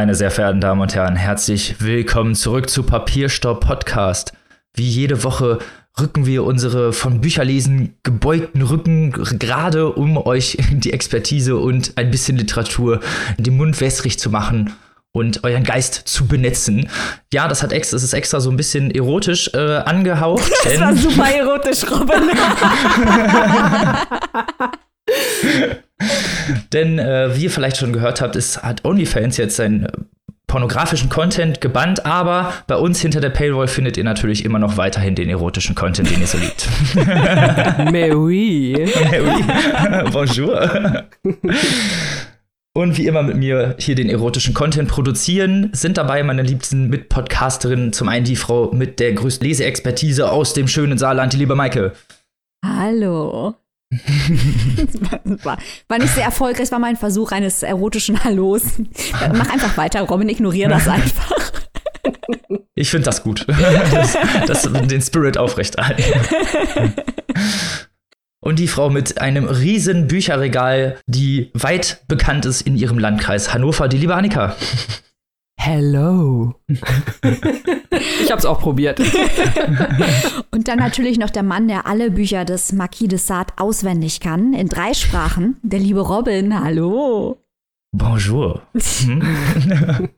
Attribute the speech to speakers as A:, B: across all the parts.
A: Meine sehr verehrten Damen und Herren, herzlich willkommen zurück zu Papierstaub Podcast. Wie jede Woche rücken wir unsere von Bücherlesen gebeugten Rücken gerade, um euch die Expertise und ein bisschen Literatur in den Mund wässrig zu machen und euren Geist zu benetzen. Ja, das hat extra, das ist extra so ein bisschen erotisch äh, angehaucht.
B: Das war super erotisch, Robin.
A: Denn äh, wie ihr vielleicht schon gehört habt, ist, hat OnlyFans jetzt seinen äh, pornografischen Content gebannt, aber bei uns hinter der Paywall findet ihr natürlich immer noch weiterhin den erotischen Content, den ihr so liebt.
B: Mais oui.
A: Mais oui. Bonjour. Und wie immer mit mir hier den erotischen Content produzieren, sind dabei meine liebsten Mitpodcasterinnen. Zum einen die Frau mit der größten Leseexpertise aus dem schönen Saarland, die liebe Maike.
B: Hallo. war, war nicht sehr erfolgreich, war mein Versuch eines erotischen Hallos. Mach einfach weiter, Robin, ignoriere das einfach.
A: Ich finde das gut. Das, das, den Spirit aufrechterhalten. Und die Frau mit einem riesen Bücherregal, die weit bekannt ist in ihrem Landkreis Hannover, die liebe Annika.
C: Hello. ich hab's auch probiert.
B: Und dann natürlich noch der Mann, der alle Bücher des Marquis de Sade auswendig kann, in drei Sprachen, der liebe Robin. Hallo.
A: Bonjour. Hm?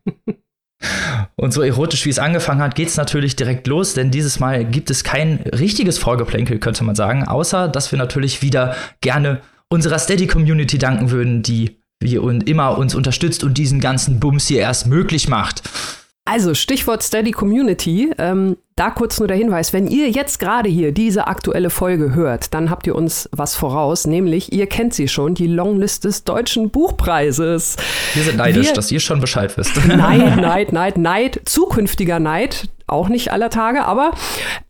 A: Und so erotisch wie es angefangen hat, geht es natürlich direkt los, denn dieses Mal gibt es kein richtiges Vorgeplänkel, könnte man sagen, außer dass wir natürlich wieder gerne unserer Steady-Community danken würden, die wie und immer uns unterstützt und diesen ganzen Bums hier erst möglich macht.
C: Also Stichwort Steady Community. Ähm, da kurz nur der Hinweis, wenn ihr jetzt gerade hier diese aktuelle Folge hört, dann habt ihr uns was voraus, nämlich ihr kennt sie schon, die Longlist des Deutschen Buchpreises.
A: Wir sind neidisch, Wir, dass ihr schon Bescheid wisst.
C: Neid, Neid, Neid, Neid, zukünftiger Neid auch nicht aller Tage, aber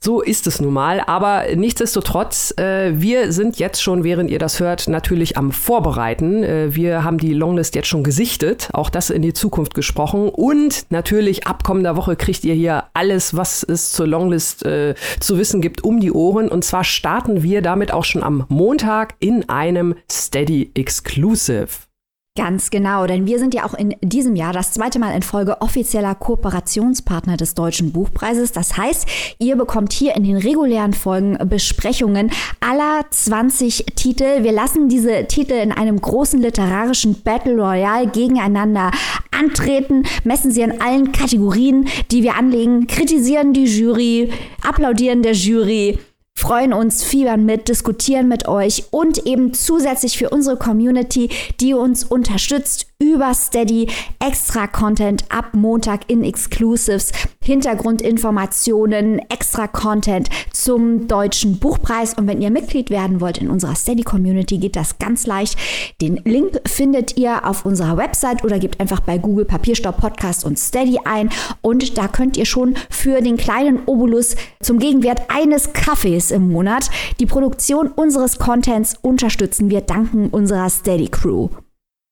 C: so ist es nun mal. Aber nichtsdestotrotz, äh, wir sind jetzt schon, während ihr das hört, natürlich am Vorbereiten. Äh, wir haben die Longlist jetzt schon gesichtet, auch das in die Zukunft gesprochen. Und natürlich ab kommender Woche kriegt ihr hier alles, was es zur Longlist äh, zu wissen gibt, um die Ohren. Und zwar starten wir damit auch schon am Montag in einem Steady Exclusive.
B: Ganz genau, denn wir sind ja auch in diesem Jahr das zweite Mal in Folge offizieller Kooperationspartner des Deutschen Buchpreises. Das heißt, ihr bekommt hier in den regulären Folgen Besprechungen aller 20 Titel. Wir lassen diese Titel in einem großen literarischen Battle Royale gegeneinander antreten, messen sie in allen Kategorien, die wir anlegen, kritisieren die Jury, applaudieren der Jury freuen uns, fiebern mit, diskutieren mit euch und eben zusätzlich für unsere Community, die uns unterstützt über Steady, extra Content ab Montag in Exclusives, Hintergrundinformationen, extra Content zum deutschen Buchpreis. Und wenn ihr Mitglied werden wollt in unserer Steady Community, geht das ganz leicht. Den Link findet ihr auf unserer Website oder gebt einfach bei Google Papierstopp Podcast und Steady ein. Und da könnt ihr schon für den kleinen Obolus zum Gegenwert eines Kaffees im Monat die Produktion unseres Contents unterstützen. Wir danken unserer Steady Crew.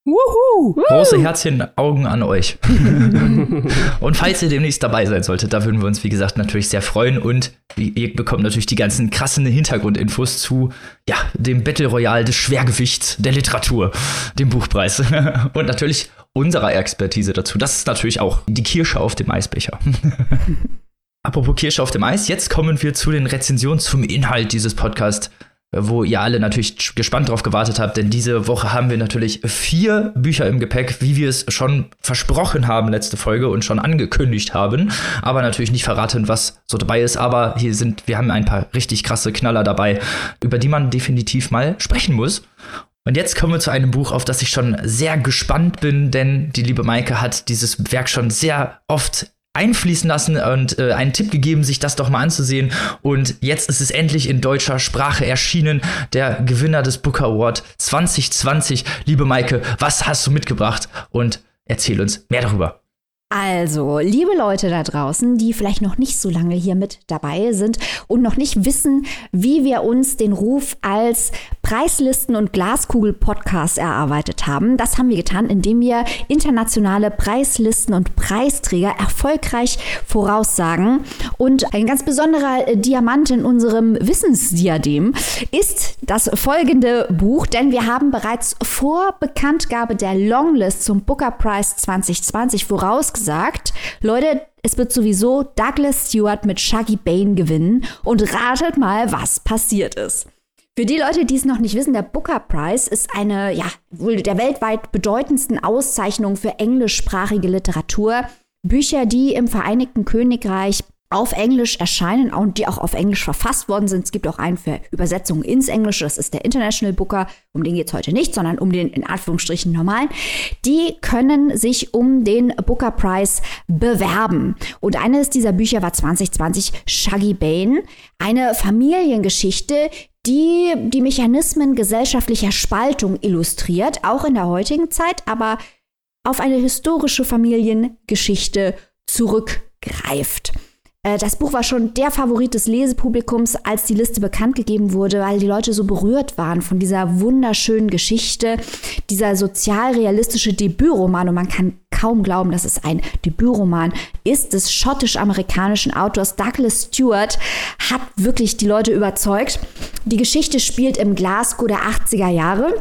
A: Wuhu! Große Herzchen, Augen an euch. und falls ihr demnächst dabei sein solltet, da würden wir uns, wie gesagt, natürlich sehr freuen. Und ihr bekommt natürlich die ganzen krassen Hintergrundinfos zu ja, dem Battle Royale des Schwergewichts der Literatur, dem Buchpreis. und natürlich unserer Expertise dazu. Das ist natürlich auch die Kirsche auf dem Eisbecher. Apropos Kirsche auf dem Eis, jetzt kommen wir zu den Rezensionen zum Inhalt dieses Podcasts wo ihr alle natürlich gespannt drauf gewartet habt, denn diese Woche haben wir natürlich vier Bücher im Gepäck, wie wir es schon versprochen haben letzte Folge und schon angekündigt haben, aber natürlich nicht verraten, was so dabei ist, aber hier sind wir haben ein paar richtig krasse Knaller dabei, über die man definitiv mal sprechen muss. Und jetzt kommen wir zu einem Buch, auf das ich schon sehr gespannt bin, denn die liebe Maike hat dieses Werk schon sehr oft einfließen lassen und äh, einen Tipp gegeben, sich das doch mal anzusehen. Und jetzt ist es endlich in deutscher Sprache erschienen, der Gewinner des Booker Award 2020. Liebe Maike, was hast du mitgebracht? Und erzähl uns mehr darüber.
B: Also, liebe Leute da draußen, die vielleicht noch nicht so lange hier mit dabei sind und noch nicht wissen, wie wir uns den Ruf als Preislisten- und Glaskugel-Podcast erarbeitet haben, das haben wir getan, indem wir internationale Preislisten und Preisträger erfolgreich voraussagen. Und ein ganz besonderer Diamant in unserem Wissensdiadem ist das folgende Buch, denn wir haben bereits vor Bekanntgabe der Longlist zum Booker Prize 2020 vorausgesagt, gesagt, Leute, es wird sowieso Douglas Stewart mit Shaggy Bane gewinnen und ratet mal, was passiert ist. Für die Leute, die es noch nicht wissen, der Booker Prize ist eine, ja, wohl der weltweit bedeutendsten Auszeichnung für englischsprachige Literatur. Bücher, die im Vereinigten Königreich auf Englisch erscheinen und die auch auf Englisch verfasst worden sind. Es gibt auch einen für Übersetzungen ins Englische, das ist der International Booker, um den geht es heute nicht, sondern um den in Anführungsstrichen normalen. Die können sich um den Booker Prize bewerben. Und eines dieser Bücher war 2020 Shaggy Bane, eine Familiengeschichte, die die Mechanismen gesellschaftlicher Spaltung illustriert, auch in der heutigen Zeit, aber auf eine historische Familiengeschichte zurückgreift. Äh, das Buch war schon der Favorit des Lesepublikums, als die Liste bekannt gegeben wurde, weil die Leute so berührt waren von dieser wunderschönen Geschichte, dieser sozialrealistische Debütroman. Und man kann kaum glauben, dass es ein Debütroman ist des schottisch-amerikanischen Autors Douglas Stewart, hat wirklich die Leute überzeugt. Die Geschichte spielt im Glasgow der 80er Jahre.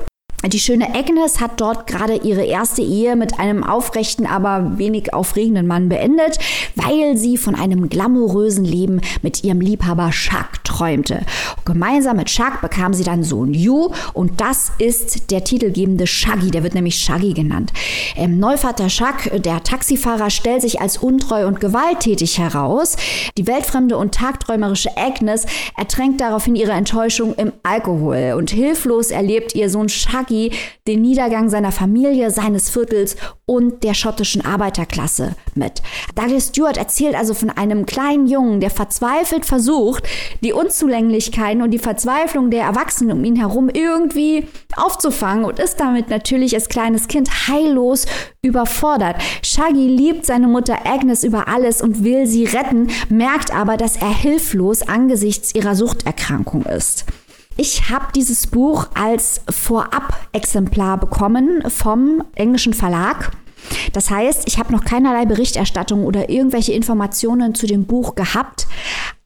B: Die schöne Agnes hat dort gerade ihre erste Ehe mit einem aufrechten, aber wenig aufregenden Mann beendet, weil sie von einem glamourösen Leben mit ihrem Liebhaber Chuck träumte. gemeinsam mit Chuck bekam sie dann Sohn Yu und das ist der titelgebende Shaggy, der wird nämlich Shaggy genannt. Ähm, Neuvater Chuck, der Taxifahrer, stellt sich als untreu und gewalttätig heraus. Die weltfremde und tagträumerische Agnes ertränkt daraufhin ihre Enttäuschung im Alkohol und hilflos erlebt ihr Sohn Shaggy den Niedergang seiner Familie, seines Viertels und der schottischen Arbeiterklasse mit. Douglas Stewart erzählt also von einem kleinen Jungen, der verzweifelt versucht, die Unzulänglichkeiten und die Verzweiflung der Erwachsenen um ihn herum irgendwie aufzufangen und ist damit natürlich als kleines Kind heillos überfordert. Shaggy liebt seine Mutter Agnes über alles und will sie retten, merkt aber, dass er hilflos angesichts ihrer Suchterkrankung ist. Ich habe dieses Buch als Vorab-Exemplar bekommen vom englischen Verlag. Das heißt, ich habe noch keinerlei Berichterstattung oder irgendwelche Informationen zu dem Buch gehabt,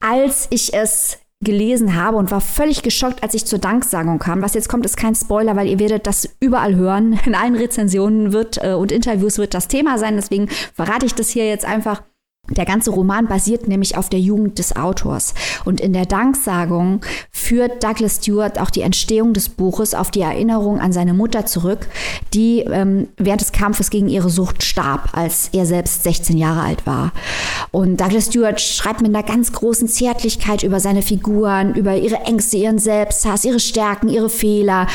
B: als ich es gelesen habe und war völlig geschockt, als ich zur Danksagung kam. Was jetzt kommt, ist kein Spoiler, weil ihr werdet das überall hören. In allen Rezensionen wird äh, und Interviews wird das Thema sein. Deswegen verrate ich das hier jetzt einfach. Der ganze Roman basiert nämlich auf der Jugend des Autors. Und in der Danksagung führt Douglas Stewart auch die Entstehung des Buches auf die Erinnerung an seine Mutter zurück, die ähm, während des Kampfes gegen ihre Sucht starb, als er selbst 16 Jahre alt war. Und Douglas Stewart schreibt mit einer ganz großen Zärtlichkeit über seine Figuren, über ihre Ängste, ihren Selbsthass, ihre Stärken, ihre Fehler.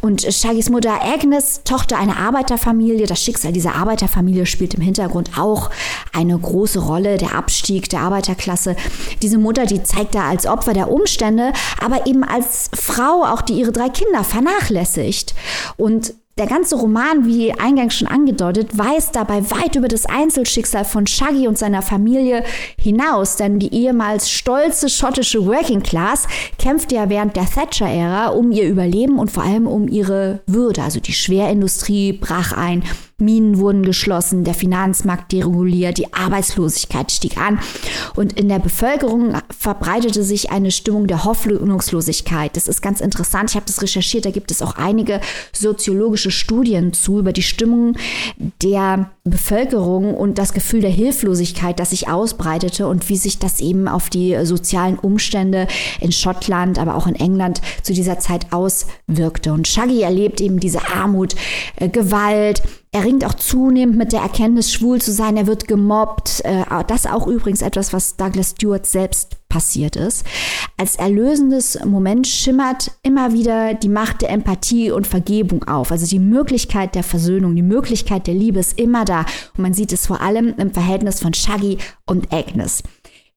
B: Und Shaggys Mutter Agnes, Tochter einer Arbeiterfamilie, das Schicksal dieser Arbeiterfamilie spielt im Hintergrund auch eine große Rolle, der Abstieg der Arbeiterklasse. Diese Mutter, die zeigt da als Opfer der Umstände, aber eben als Frau auch, die ihre drei Kinder vernachlässigt. Und der ganze Roman, wie eingangs schon angedeutet, weist dabei weit über das Einzelschicksal von Shaggy und seiner Familie hinaus, denn die ehemals stolze schottische Working Class kämpfte ja während der Thatcher-Ära um ihr Überleben und vor allem um ihre Würde. Also die Schwerindustrie brach ein, Minen wurden geschlossen, der Finanzmarkt dereguliert, die Arbeitslosigkeit stieg an und in der Bevölkerung verbreitete sich eine Stimmung der Hoffnungslosigkeit. Das ist ganz interessant. Ich habe das recherchiert. Da gibt es auch einige soziologische Studien zu über die Stimmung der Bevölkerung und das Gefühl der Hilflosigkeit, das sich ausbreitete und wie sich das eben auf die sozialen Umstände in Schottland, aber auch in England zu dieser Zeit auswirkte. Und Shaggy erlebt eben diese Armut, äh, Gewalt, er ringt auch zunehmend mit der Erkenntnis, schwul zu sein. Er wird gemobbt. Äh, das auch übrigens etwas, was Douglas Stewart selbst passiert ist. Als erlösendes Moment schimmert immer wieder die Macht der Empathie und Vergebung auf. Also die Möglichkeit der Versöhnung, die Möglichkeit der Liebe ist immer da. Und man sieht es vor allem im Verhältnis von Shaggy und Agnes.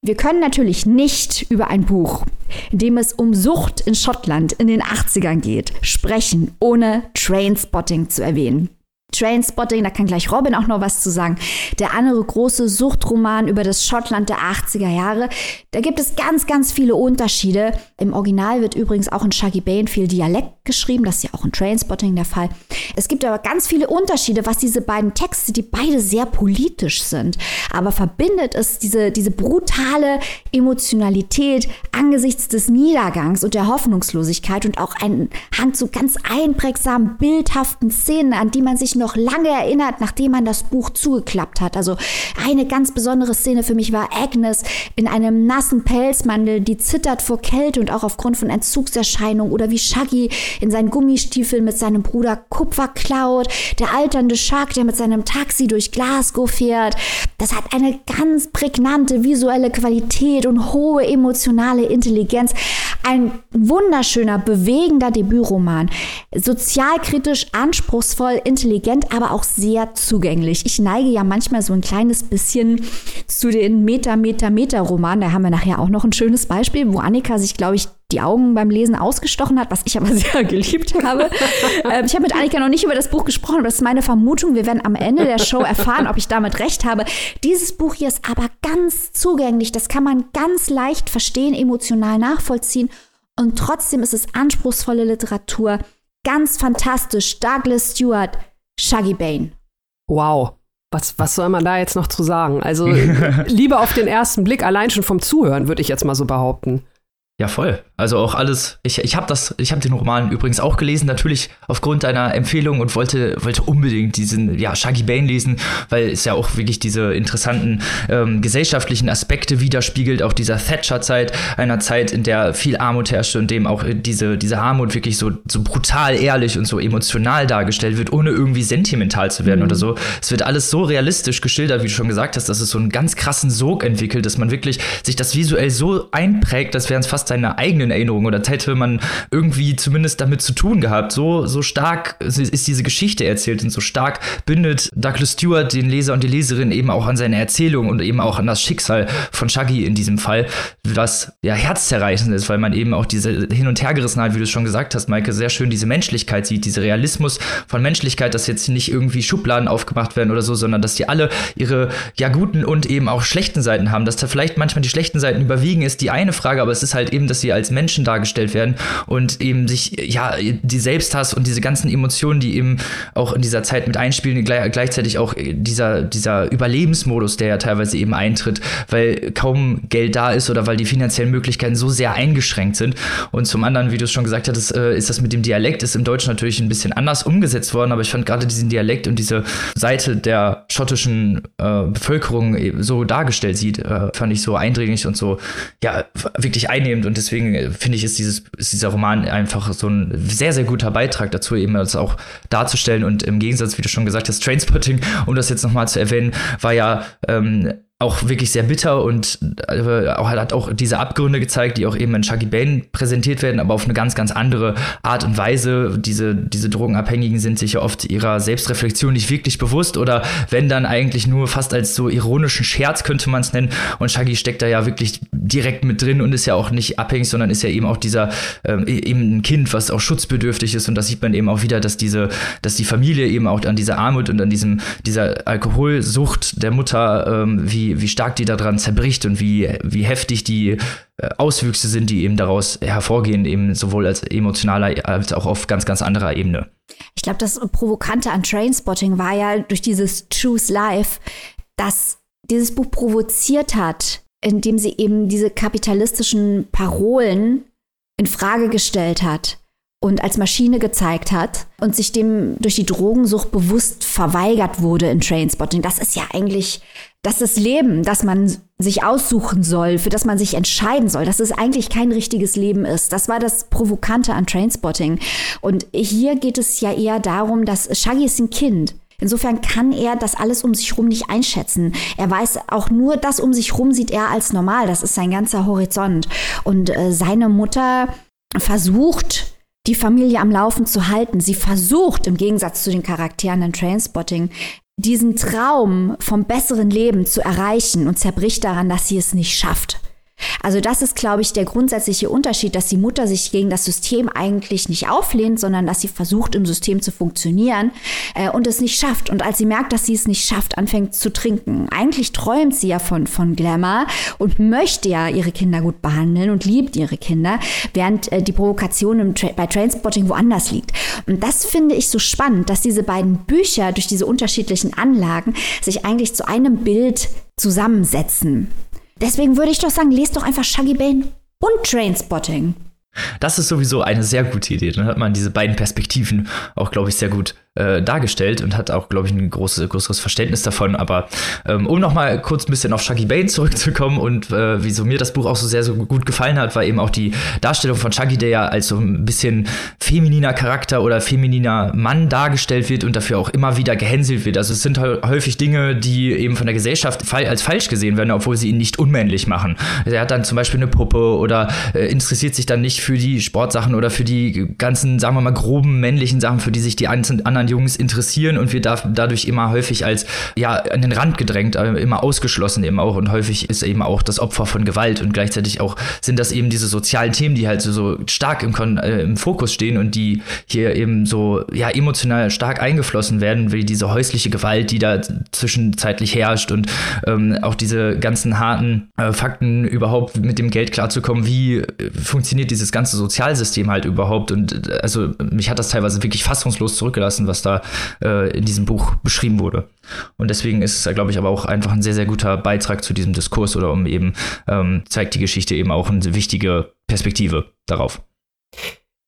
B: Wir können natürlich nicht über ein Buch, in dem es um Sucht in Schottland in den 80ern geht, sprechen, ohne Trainspotting zu erwähnen. Trainspotting, da kann gleich Robin auch noch was zu sagen. Der andere große Suchtroman über das Schottland der 80er Jahre. Da gibt es ganz, ganz viele Unterschiede. Im Original wird übrigens auch in Shaggy Bane viel Dialekt geschrieben. Das ist ja auch in Trainspotting der Fall. Es gibt aber ganz viele Unterschiede, was diese beiden Texte, die beide sehr politisch sind. Aber verbindet es diese, diese brutale Emotionalität angesichts des Niedergangs und der Hoffnungslosigkeit und auch anhand so ganz einprägsamen, bildhaften Szenen, an die man sich noch lange erinnert, nachdem man das Buch zugeklappt hat. Also eine ganz besondere Szene für mich war Agnes in einem nassen Pelzmantel, die zittert vor Kälte und auch aufgrund von Entzugserscheinungen oder wie Shaggy in seinen Gummistiefeln mit seinem Bruder Kupfer klaut, der alternde Shark, der mit seinem Taxi durch Glasgow fährt. Das hat eine ganz prägnante visuelle Qualität und hohe emotionale Intelligenz. Ein wunderschöner, bewegender Debütroman. Sozialkritisch, anspruchsvoll, intelligent, aber auch sehr zugänglich. Ich neige ja manchmal so ein kleines bisschen zu den Meta, Meta, Meta-Romanen. Da haben wir nachher auch noch ein schönes Beispiel, wo Annika sich, glaube ich, die Augen beim Lesen ausgestochen hat, was ich aber sehr geliebt habe. ähm, ich habe mit Annika noch nicht über das Buch gesprochen, aber das ist meine Vermutung. Wir werden am Ende der Show erfahren, ob ich damit recht habe. Dieses Buch hier ist aber ganz zugänglich. Das kann man ganz leicht verstehen, emotional nachvollziehen. Und trotzdem ist es anspruchsvolle Literatur. Ganz fantastisch. Douglas Stewart, Shaggy Bane.
C: Wow. Was, was soll man da jetzt noch zu sagen? Also, lieber auf den ersten Blick, allein schon vom Zuhören, würde ich jetzt mal so behaupten.
A: Ja, voll. Also auch alles. Ich, ich habe das, ich habe den Roman übrigens auch gelesen, natürlich aufgrund deiner Empfehlung und wollte, wollte unbedingt diesen, ja, Shaggy Bane lesen, weil es ja auch wirklich diese interessanten ähm, gesellschaftlichen Aspekte widerspiegelt, auch dieser Thatcher-Zeit, einer Zeit, in der viel Armut herrschte und dem auch diese, diese Armut wirklich so, so brutal ehrlich und so emotional dargestellt wird, ohne irgendwie sentimental zu werden mhm. oder so. Es wird alles so realistisch geschildert, wie du schon gesagt hast, dass es so einen ganz krassen Sog entwickelt, dass man wirklich sich das visuell so einprägt, dass wären es fast seine eigenen Erinnerungen oder hätte man irgendwie zumindest damit zu tun gehabt. So, so stark ist diese Geschichte erzählt und so stark bindet Douglas Stewart den Leser und die Leserin eben auch an seine Erzählung und eben auch an das Schicksal von Shaggy in diesem Fall, was ja herzzerreißend ist, weil man eben auch diese Hin- und Hergerissenheit, wie du es schon gesagt hast, Maike, sehr schön diese Menschlichkeit sieht, diese Realismus von Menschlichkeit, dass jetzt nicht irgendwie Schubladen aufgemacht werden oder so, sondern dass die alle ihre ja guten und eben auch schlechten Seiten haben, dass da vielleicht manchmal die schlechten Seiten überwiegen ist, die eine Frage, aber es ist halt eben dass sie als Menschen dargestellt werden und eben sich, ja, die Selbsthass und diese ganzen Emotionen, die eben auch in dieser Zeit mit einspielen, gleich, gleichzeitig auch dieser, dieser Überlebensmodus, der ja teilweise eben eintritt, weil kaum Geld da ist oder weil die finanziellen Möglichkeiten so sehr eingeschränkt sind. Und zum anderen, wie du es schon gesagt hattest, äh, ist das mit dem Dialekt, ist im Deutschen natürlich ein bisschen anders umgesetzt worden, aber ich fand gerade diesen Dialekt und diese Seite der schottischen äh, Bevölkerung so dargestellt sieht, äh, fand ich so eindringlich und so, ja, wirklich einnehmend und deswegen äh, finde ich, ist, dieses, ist dieser Roman einfach so ein sehr, sehr guter Beitrag dazu, eben das auch darzustellen. Und im Gegensatz, wie du schon gesagt hast, Trainspotting, um das jetzt nochmal zu erwähnen, war ja ähm, auch wirklich sehr bitter und äh, hat auch diese Abgründe gezeigt, die auch eben in Shaggy Bane präsentiert werden, aber auf eine ganz, ganz andere Art und Weise. Diese, diese Drogenabhängigen sind sich ja oft ihrer Selbstreflexion nicht wirklich bewusst oder wenn dann eigentlich nur fast als so ironischen Scherz könnte man es nennen. Und Shaggy steckt da ja wirklich direkt mit drin und ist ja auch nicht abhängig, sondern ist ja eben auch dieser ähm, e-, eben ein Kind, was auch schutzbedürftig ist. Und das sieht man eben auch wieder, dass diese, dass die Familie eben auch an dieser Armut und an diesem, dieser Alkoholsucht der Mutter, ähm, wie wie, stark die daran zerbricht und wie, wie heftig die äh, Auswüchse sind, die eben daraus hervorgehen, eben sowohl als emotionaler als auch auf ganz, ganz anderer Ebene.
B: Ich glaube, das Provokante an Trainspotting war ja durch dieses Choose Life, dass dieses Buch provoziert hat, indem sie eben diese kapitalistischen Parolen in Frage gestellt hat und als Maschine gezeigt hat und sich dem durch die Drogensucht bewusst verweigert wurde in Trainspotting. Das ist ja eigentlich das ist Leben, das man sich aussuchen soll, für das man sich entscheiden soll, dass es eigentlich kein richtiges Leben ist. Das war das Provokante an Trainspotting. Und hier geht es ja eher darum, dass Shaggy ist ein Kind. Insofern kann er das alles um sich rum nicht einschätzen. Er weiß auch nur, das um sich rum sieht er als normal. Das ist sein ganzer Horizont. Und äh, seine Mutter versucht, die Familie am Laufen zu halten. Sie versucht, im Gegensatz zu den Charakteren in Trainspotting, diesen Traum vom besseren Leben zu erreichen und zerbricht daran, dass sie es nicht schafft. Also das ist, glaube ich, der grundsätzliche Unterschied, dass die Mutter sich gegen das System eigentlich nicht auflehnt, sondern dass sie versucht, im System zu funktionieren äh, und es nicht schafft. Und als sie merkt, dass sie es nicht schafft, anfängt zu trinken. Eigentlich träumt sie ja von, von Glamour und möchte ja ihre Kinder gut behandeln und liebt ihre Kinder, während äh, die Provokation im Tra bei Trainspotting woanders liegt. Und das finde ich so spannend, dass diese beiden Bücher durch diese unterschiedlichen Anlagen sich eigentlich zu einem Bild zusammensetzen. Deswegen würde ich doch sagen, lest doch einfach Shaggy Bane und Trainspotting.
A: Das ist sowieso eine sehr gute Idee. Dann hat man diese beiden Perspektiven auch, glaube ich, sehr gut äh, dargestellt und hat auch, glaube ich, ein großes, größeres Verständnis davon. Aber ähm, um noch mal kurz ein bisschen auf Shaggy Bane zurückzukommen und äh, wieso mir das Buch auch so sehr so gut gefallen hat, war eben auch die Darstellung von Shaggy, der ja als so ein bisschen femininer Charakter oder femininer Mann dargestellt wird und dafür auch immer wieder gehänselt wird. Also es sind häufig Dinge, die eben von der Gesellschaft als falsch gesehen werden, obwohl sie ihn nicht unmännlich machen. Er hat dann zum Beispiel eine Puppe oder äh, interessiert sich dann nicht für die Sportsachen oder für die ganzen, sagen wir mal, groben männlichen Sachen, für die sich die anderen Jungs interessieren und wir dadurch immer häufig als ja an den Rand gedrängt, immer ausgeschlossen eben auch. Und häufig ist eben auch das Opfer von Gewalt und gleichzeitig auch sind das eben diese sozialen Themen, die halt so, so stark im, äh, im Fokus stehen und die hier eben so ja emotional stark eingeflossen werden, wie diese häusliche Gewalt, die da zwischenzeitlich herrscht und ähm, auch diese ganzen harten äh, Fakten überhaupt mit dem Geld klarzukommen, wie äh, funktioniert dieses ganze Sozialsystem halt überhaupt? Und äh, also mich hat das teilweise wirklich fassungslos zurückgelassen, was da äh, in diesem Buch beschrieben wurde. Und deswegen ist es, glaube ich, aber auch einfach ein sehr, sehr guter Beitrag zu diesem Diskurs oder um eben ähm, zeigt die Geschichte eben auch eine wichtige Perspektive darauf.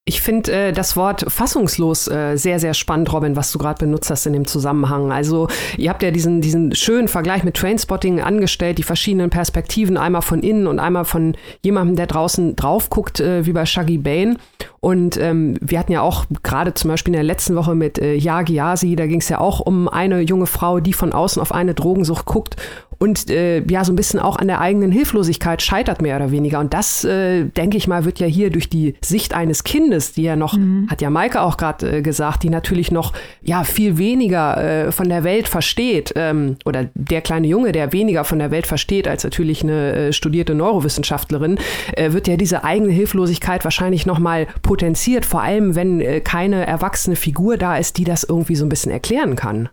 C: Ich finde äh, das Wort fassungslos äh, sehr, sehr spannend, Robin, was du gerade benutzt hast in dem Zusammenhang. Also ihr habt ja diesen, diesen schönen Vergleich mit Trainspotting angestellt, die verschiedenen Perspektiven, einmal von innen und einmal von jemandem, der draußen drauf guckt, äh, wie bei Shaggy Bane. Und ähm, wir hatten ja auch gerade zum Beispiel in der letzten Woche mit äh, Yagi Yasi, da ging es ja auch um eine junge Frau, die von außen auf eine Drogensucht guckt und äh, ja so ein bisschen auch an der eigenen Hilflosigkeit scheitert mehr oder weniger. Und das, äh, denke ich mal, wird ja hier durch die Sicht eines Kindes, die ja noch, mhm. hat ja Maike auch gerade äh, gesagt, die natürlich noch ja viel weniger äh, von der Welt versteht ähm, oder der kleine Junge, der weniger von der Welt versteht als natürlich eine äh, studierte Neurowissenschaftlerin, äh, wird ja diese eigene Hilflosigkeit wahrscheinlich noch mal potenziert, vor allem wenn äh, keine erwachsene Figur da ist, die das irgendwie so ein bisschen erklären kann.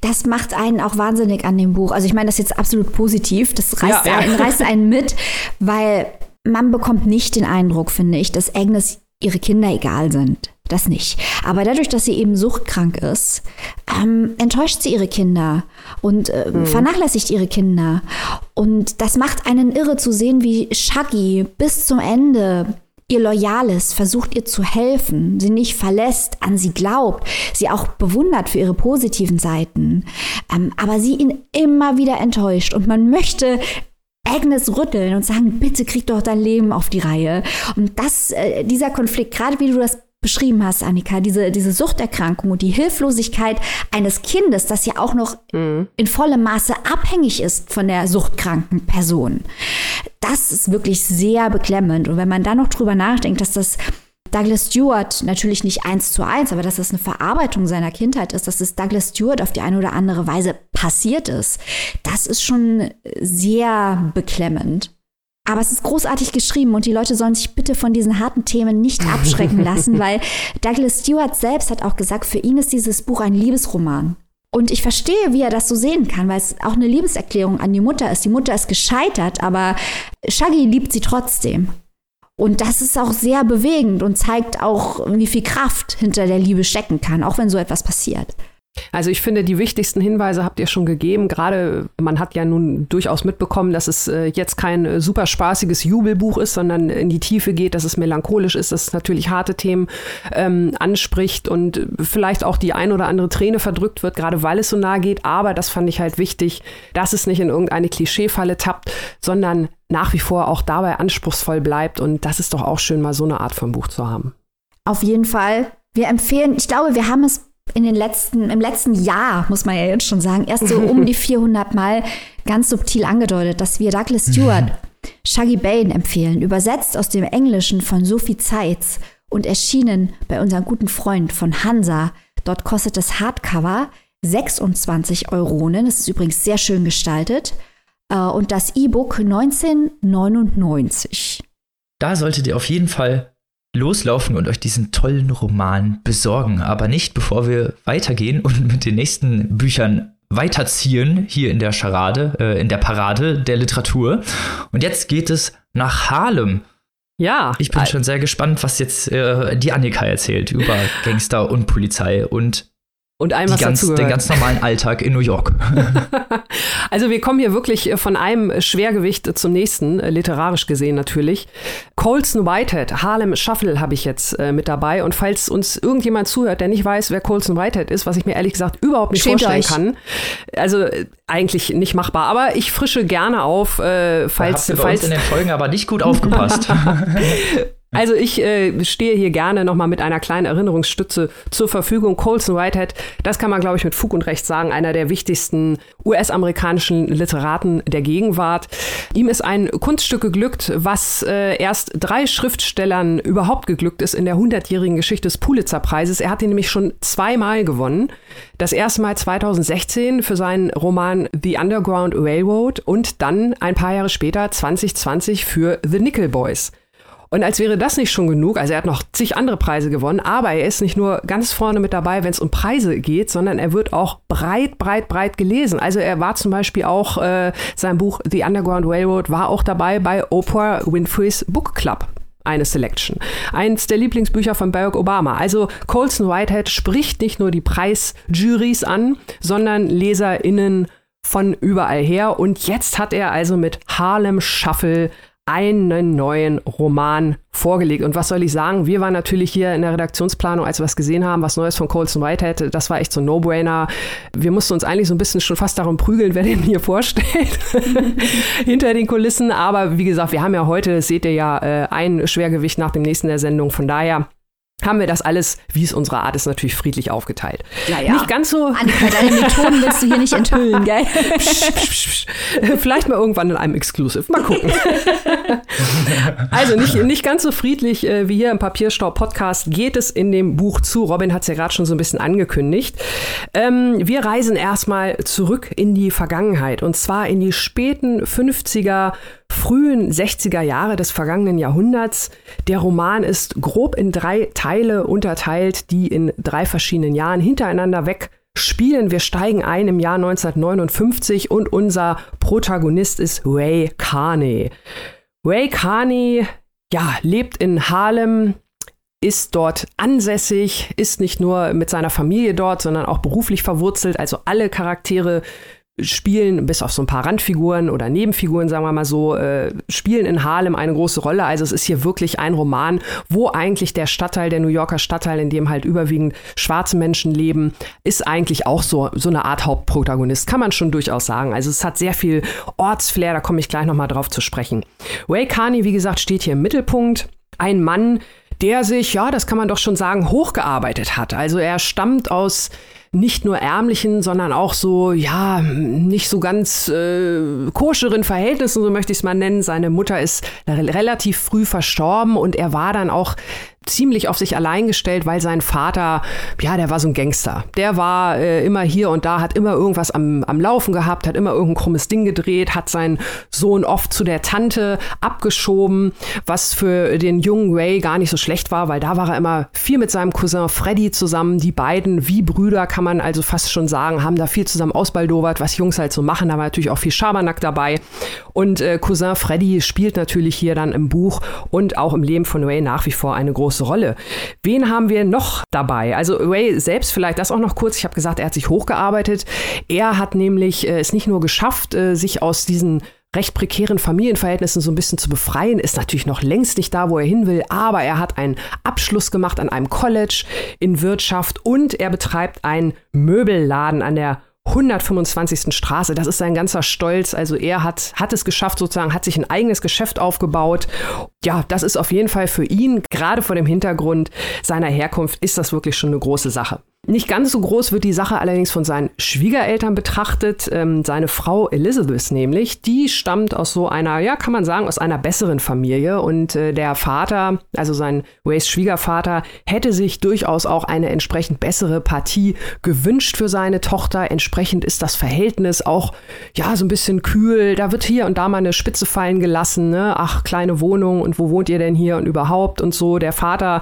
B: Das macht einen auch wahnsinnig an dem Buch. Also ich meine das jetzt absolut positiv. Das reißt, ja, einen, reißt einen mit, weil man bekommt nicht den Eindruck, finde ich, dass Agnes ihre Kinder egal sind. Das nicht. Aber dadurch, dass sie eben suchtkrank ist, ähm, enttäuscht sie ihre Kinder und äh, mhm. vernachlässigt ihre Kinder. Und das macht einen irre zu sehen, wie Shaggy bis zum Ende ihr loyal ist, versucht ihr zu helfen, sie nicht verlässt, an sie glaubt, sie auch bewundert für ihre positiven Seiten, ähm, aber sie ihn immer wieder enttäuscht und man möchte Agnes rütteln und sagen, bitte krieg doch dein Leben auf die Reihe. Und das, äh, dieser Konflikt, gerade wie du das beschrieben hast, Annika, diese, diese Suchterkrankung und die Hilflosigkeit eines Kindes, das ja auch noch mhm. in vollem Maße abhängig ist von der suchtkranken Person. Das ist wirklich sehr beklemmend. Und wenn man dann noch drüber nachdenkt, dass das Douglas Stewart natürlich nicht eins zu eins, aber dass das eine Verarbeitung seiner Kindheit ist, dass es Douglas Stewart auf die eine oder andere Weise passiert ist, das ist schon sehr beklemmend. Aber es ist großartig geschrieben und die Leute sollen sich bitte von diesen harten Themen nicht abschrecken lassen, weil Douglas Stewart selbst hat auch gesagt, für ihn ist dieses Buch ein Liebesroman. Und ich verstehe, wie er das so sehen kann, weil es auch eine Liebeserklärung an die Mutter ist. Die Mutter ist gescheitert, aber Shaggy liebt sie trotzdem. Und das ist auch sehr bewegend und zeigt auch, wie viel Kraft hinter der Liebe stecken kann, auch wenn so etwas passiert.
C: Also ich finde, die wichtigsten Hinweise habt ihr schon gegeben. Gerade man hat ja nun durchaus mitbekommen, dass es äh, jetzt kein äh, super spaßiges Jubelbuch ist, sondern in die Tiefe geht, dass es melancholisch ist, dass es natürlich harte Themen ähm, anspricht und vielleicht auch die ein oder andere Träne verdrückt wird, gerade weil es so nahe geht. Aber das fand ich halt wichtig, dass es nicht in irgendeine Klischeefalle tappt, sondern nach wie vor auch dabei anspruchsvoll bleibt. Und das ist doch auch schön, mal so eine Art von Buch zu haben.
B: Auf jeden Fall. Wir empfehlen, ich glaube, wir haben es in den letzten, im letzten Jahr, muss man ja jetzt schon sagen, erst so um die 400 Mal ganz subtil angedeutet, dass wir Douglas Stewart Shaggy Bane empfehlen, übersetzt aus dem Englischen von Sophie Zeitz und erschienen bei unserem guten Freund von Hansa. Dort kostet das Hardcover 26 Euronen. Das ist übrigens sehr schön gestaltet. äh, und das E-Book 1999.
A: Da solltet ihr auf jeden Fall loslaufen und euch diesen tollen Roman besorgen. Aber nicht, bevor wir weitergehen und mit den nächsten Büchern weiterziehen hier in der Charade, äh, in der Parade der Literatur. Und jetzt geht es nach Harlem.
C: Ja.
A: Ich bin schon sehr gespannt, was jetzt äh, die Annika erzählt über Gangster und Polizei und
C: und allem, was
A: ganz,
C: dazu
A: den ganz normalen Alltag in New York.
C: also wir kommen hier wirklich von einem Schwergewicht zum nächsten, äh, literarisch gesehen natürlich. Colson Whitehead, Harlem Shuffle habe ich jetzt äh, mit dabei. Und falls uns irgendjemand zuhört, der nicht weiß, wer Colson Whitehead ist, was ich mir ehrlich gesagt überhaupt nicht
B: Schämt
C: vorstellen
B: euch.
C: kann, also äh, eigentlich nicht machbar. Aber ich frische gerne auf, äh, falls,
A: da habt ihr bei uns
C: falls
A: in den Folgen aber nicht gut aufgepasst.
C: Also ich äh, stehe hier gerne nochmal mit einer kleinen Erinnerungsstütze zur Verfügung. Colson Whitehead, das kann man, glaube ich, mit Fug und Recht sagen, einer der wichtigsten US-amerikanischen Literaten der Gegenwart. Ihm ist ein Kunststück geglückt, was äh, erst drei Schriftstellern überhaupt geglückt ist in der hundertjährigen Geschichte des Pulitzer-Preises. Er hat ihn nämlich schon zweimal gewonnen. Das erste Mal 2016 für seinen Roman The Underground Railroad und dann ein paar Jahre später 2020 für The Nickel Boys. Und als wäre das nicht schon genug, also er hat noch zig andere Preise gewonnen, aber er ist nicht nur ganz vorne mit dabei, wenn es um Preise geht, sondern er wird auch breit, breit, breit gelesen. Also er war zum Beispiel auch, äh, sein Buch The Underground Railroad war auch dabei bei Oprah Winfrey's Book Club eine Selection. Eins der Lieblingsbücher von Barack Obama. Also Colson Whitehead spricht nicht nur die Preisjurys an, sondern LeserInnen von überall her. Und jetzt hat er also mit Harlem Shuffle einen neuen Roman vorgelegt. Und was soll ich sagen? Wir waren natürlich hier in der Redaktionsplanung, als wir was gesehen haben, was Neues von Colson Whitehead. Das war echt so ein No-Brainer. Wir mussten uns eigentlich so ein bisschen schon fast darum prügeln, wer den hier vorstellt. Hinter den Kulissen. Aber wie gesagt, wir haben ja heute, das seht ihr ja, äh, ein Schwergewicht nach dem nächsten der Sendung. Von daher haben wir das alles, wie es unsere Art ist, natürlich friedlich aufgeteilt.
B: Ja, ja.
C: Nicht ganz so.
B: Annika, deine Methoden willst du hier nicht enthüllen, gell?
C: Psch, psch, psch, psch. Vielleicht mal irgendwann in einem Exclusive. Mal gucken. also nicht, nicht ganz so friedlich äh, wie hier im Papierstau-Podcast geht es in dem Buch zu. Robin hat es ja gerade schon so ein bisschen angekündigt. Ähm, wir reisen erstmal zurück in die Vergangenheit und zwar in die späten 50er, frühen 60er Jahre des vergangenen Jahrhunderts. Der Roman ist grob in drei Teile unterteilt, die in drei verschiedenen Jahren hintereinander weg spielen. Wir steigen ein im Jahr 1959 und unser Protagonist ist Ray Carney. Ray Carney, ja, lebt in Harlem, ist dort ansässig, ist nicht nur mit seiner Familie dort, sondern auch beruflich verwurzelt. Also alle Charaktere spielen, bis auf so ein paar Randfiguren oder Nebenfiguren, sagen wir mal so, äh, spielen in Harlem eine große Rolle. Also es ist hier wirklich ein Roman, wo eigentlich der Stadtteil, der New Yorker Stadtteil, in dem halt überwiegend schwarze Menschen leben, ist eigentlich auch so, so eine Art Hauptprotagonist, kann man schon durchaus sagen. Also es hat sehr viel Ortsflair, da komme ich gleich nochmal drauf zu sprechen. Ray Carney, wie gesagt, steht hier im Mittelpunkt. Ein Mann, der sich, ja, das kann man doch schon sagen, hochgearbeitet hat. Also er stammt aus nicht nur ärmlichen, sondern auch so, ja, nicht so ganz äh, koscheren Verhältnissen, so möchte ich es mal nennen. Seine Mutter ist re relativ früh verstorben und er war dann auch ziemlich auf sich allein gestellt, weil sein Vater, ja, der war so ein Gangster. Der war äh, immer hier und da, hat immer irgendwas am, am Laufen gehabt, hat immer irgendein krummes Ding gedreht, hat seinen Sohn oft zu der Tante abgeschoben, was für den jungen Ray gar nicht so schlecht war, weil da war er immer viel mit seinem Cousin Freddy zusammen. Die beiden, wie Brüder, kann man also fast schon sagen, haben da viel zusammen ausbaldowert, was Jungs halt so machen. Da war natürlich auch viel Schabernack dabei. Und äh, Cousin Freddy spielt natürlich hier dann im Buch und auch im Leben von Ray nach wie vor eine große Rolle. Wen haben wir noch dabei? Also Ray selbst vielleicht das auch noch kurz. Ich habe gesagt, er hat sich hochgearbeitet. Er hat nämlich äh, es nicht nur geschafft, äh, sich aus diesen recht prekären Familienverhältnissen so ein bisschen zu befreien, ist natürlich noch längst nicht da, wo er hin will, aber er hat einen Abschluss gemacht an einem College in Wirtschaft und er betreibt einen Möbelladen an der 125. Straße. Das ist sein ganzer Stolz. Also er hat, hat es geschafft, sozusagen, hat sich ein eigenes Geschäft aufgebaut. Ja, das ist auf jeden Fall für ihn, gerade vor dem Hintergrund seiner Herkunft, ist das wirklich schon eine große Sache. Nicht ganz so groß wird die Sache allerdings von seinen Schwiegereltern betrachtet. Ähm, seine Frau Elizabeth nämlich, die stammt aus so einer, ja, kann man sagen, aus einer besseren Familie. Und äh, der Vater, also sein Ways Schwiegervater, hätte sich durchaus auch eine entsprechend bessere Partie gewünscht für seine Tochter. Entsprechend ist das Verhältnis auch, ja, so ein bisschen kühl. Da wird hier und da mal eine Spitze fallen gelassen. Ne? Ach, kleine Wohnung und wo wohnt ihr denn hier und überhaupt und so. Der Vater,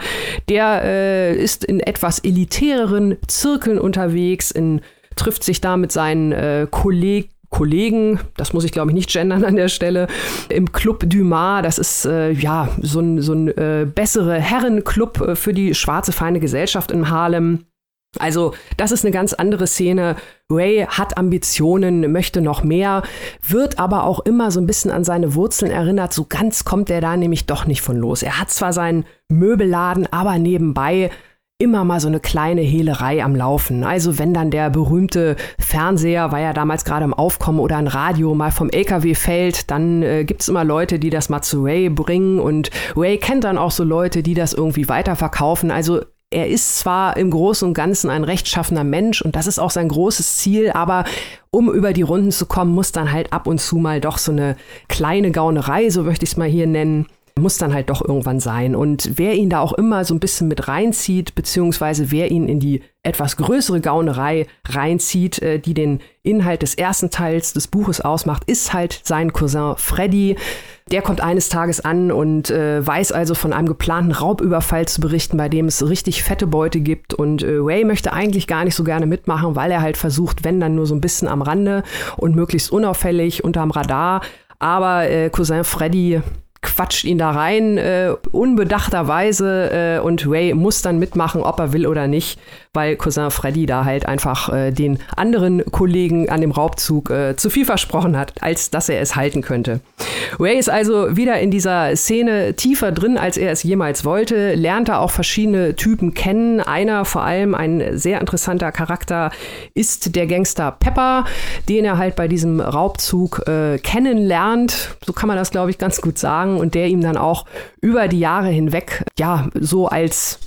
C: der äh, ist in etwas elitäreren Zirkeln unterwegs, in, trifft sich da mit seinen äh, Kollegen. Kollegen, das muss ich glaube ich nicht gendern an der Stelle, im Club Dumas, das ist äh, ja so ein, so ein äh, bessere Herrenclub äh, für die schwarze feine Gesellschaft in Harlem. Also, das ist eine ganz andere Szene. Ray hat Ambitionen, möchte noch mehr, wird aber auch immer so ein bisschen an seine Wurzeln erinnert. So ganz kommt er da nämlich doch nicht von los. Er hat zwar seinen Möbelladen, aber nebenbei immer mal so eine kleine Hehlerei am Laufen. Also wenn dann der berühmte Fernseher, war ja damals gerade im Aufkommen, oder ein Radio mal vom LKW fällt, dann äh, gibt's immer Leute, die das mal zu Ray bringen und Ray kennt dann auch so Leute, die das irgendwie weiterverkaufen. Also er ist zwar im Großen und Ganzen ein rechtschaffener Mensch und das ist auch sein großes Ziel, aber um über die Runden zu kommen, muss dann halt ab und zu mal doch so eine kleine Gaunerei, so möchte ich es mal hier nennen, muss dann halt doch irgendwann sein. Und wer ihn da auch immer so ein bisschen mit reinzieht, beziehungsweise wer ihn in die etwas größere Gaunerei reinzieht, äh, die den Inhalt des ersten Teils des Buches ausmacht, ist halt sein Cousin Freddy. Der kommt eines Tages an und äh, weiß also von einem geplanten Raubüberfall zu berichten, bei dem es richtig fette Beute gibt. Und äh, Ray möchte eigentlich gar nicht so gerne mitmachen, weil er halt versucht, wenn dann nur so ein bisschen am Rande und möglichst unauffällig unterm Radar. Aber äh, Cousin Freddy quatscht ihn da rein, äh, unbedachterweise, äh, und Ray muss dann mitmachen, ob er will oder nicht, weil Cousin Freddy da halt einfach äh, den anderen Kollegen an dem Raubzug äh, zu viel versprochen hat, als dass er es halten könnte. Ray ist also wieder in dieser Szene tiefer drin, als er es jemals wollte, lernt da auch verschiedene Typen kennen. Einer, vor allem ein sehr interessanter Charakter, ist der Gangster Pepper, den er halt bei diesem Raubzug äh, kennenlernt. So kann man das, glaube ich, ganz gut sagen. Und der ihm dann auch über die Jahre hinweg, ja, so als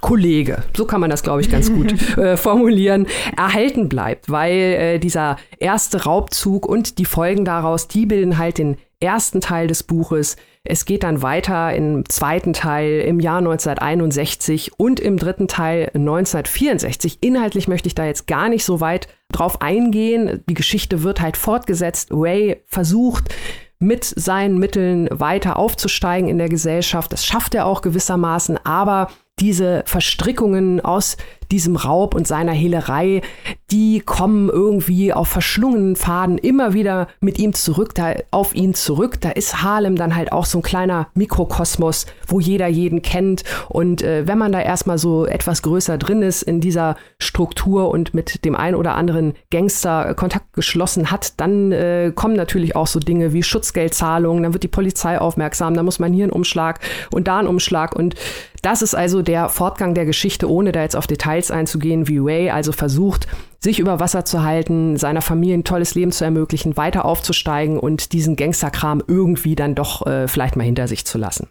C: Kollege, so kann man das, glaube ich, ganz gut äh, formulieren, erhalten bleibt, weil äh, dieser erste Raubzug und die Folgen daraus, die bilden halt den ersten Teil des Buches. Es geht dann weiter im zweiten Teil im Jahr 1961 und im dritten Teil 1964. Inhaltlich möchte ich da jetzt gar nicht so weit drauf eingehen. Die Geschichte wird halt fortgesetzt. Ray versucht, mit seinen Mitteln weiter aufzusteigen in der Gesellschaft. Das schafft er auch gewissermaßen, aber diese Verstrickungen aus diesem Raub und seiner Hehlerei, die kommen irgendwie auf verschlungenen Faden immer wieder mit ihm zurück, da, auf ihn zurück. Da ist Harlem dann halt auch so ein kleiner Mikrokosmos, wo jeder jeden kennt. Und äh, wenn man da erstmal so etwas größer drin ist in dieser Struktur und mit dem einen oder anderen Gangster Kontakt geschlossen hat, dann äh, kommen natürlich auch so Dinge wie Schutzgeldzahlungen, dann wird die Polizei aufmerksam, dann muss man hier einen Umschlag und da einen Umschlag. Und das ist also der Fortgang der Geschichte, ohne da jetzt auf Details einzugehen, wie Ray also versucht, sich über Wasser zu halten, seiner Familie ein tolles Leben zu ermöglichen, weiter aufzusteigen und diesen Gangsterkram irgendwie dann doch äh, vielleicht mal hinter sich zu lassen.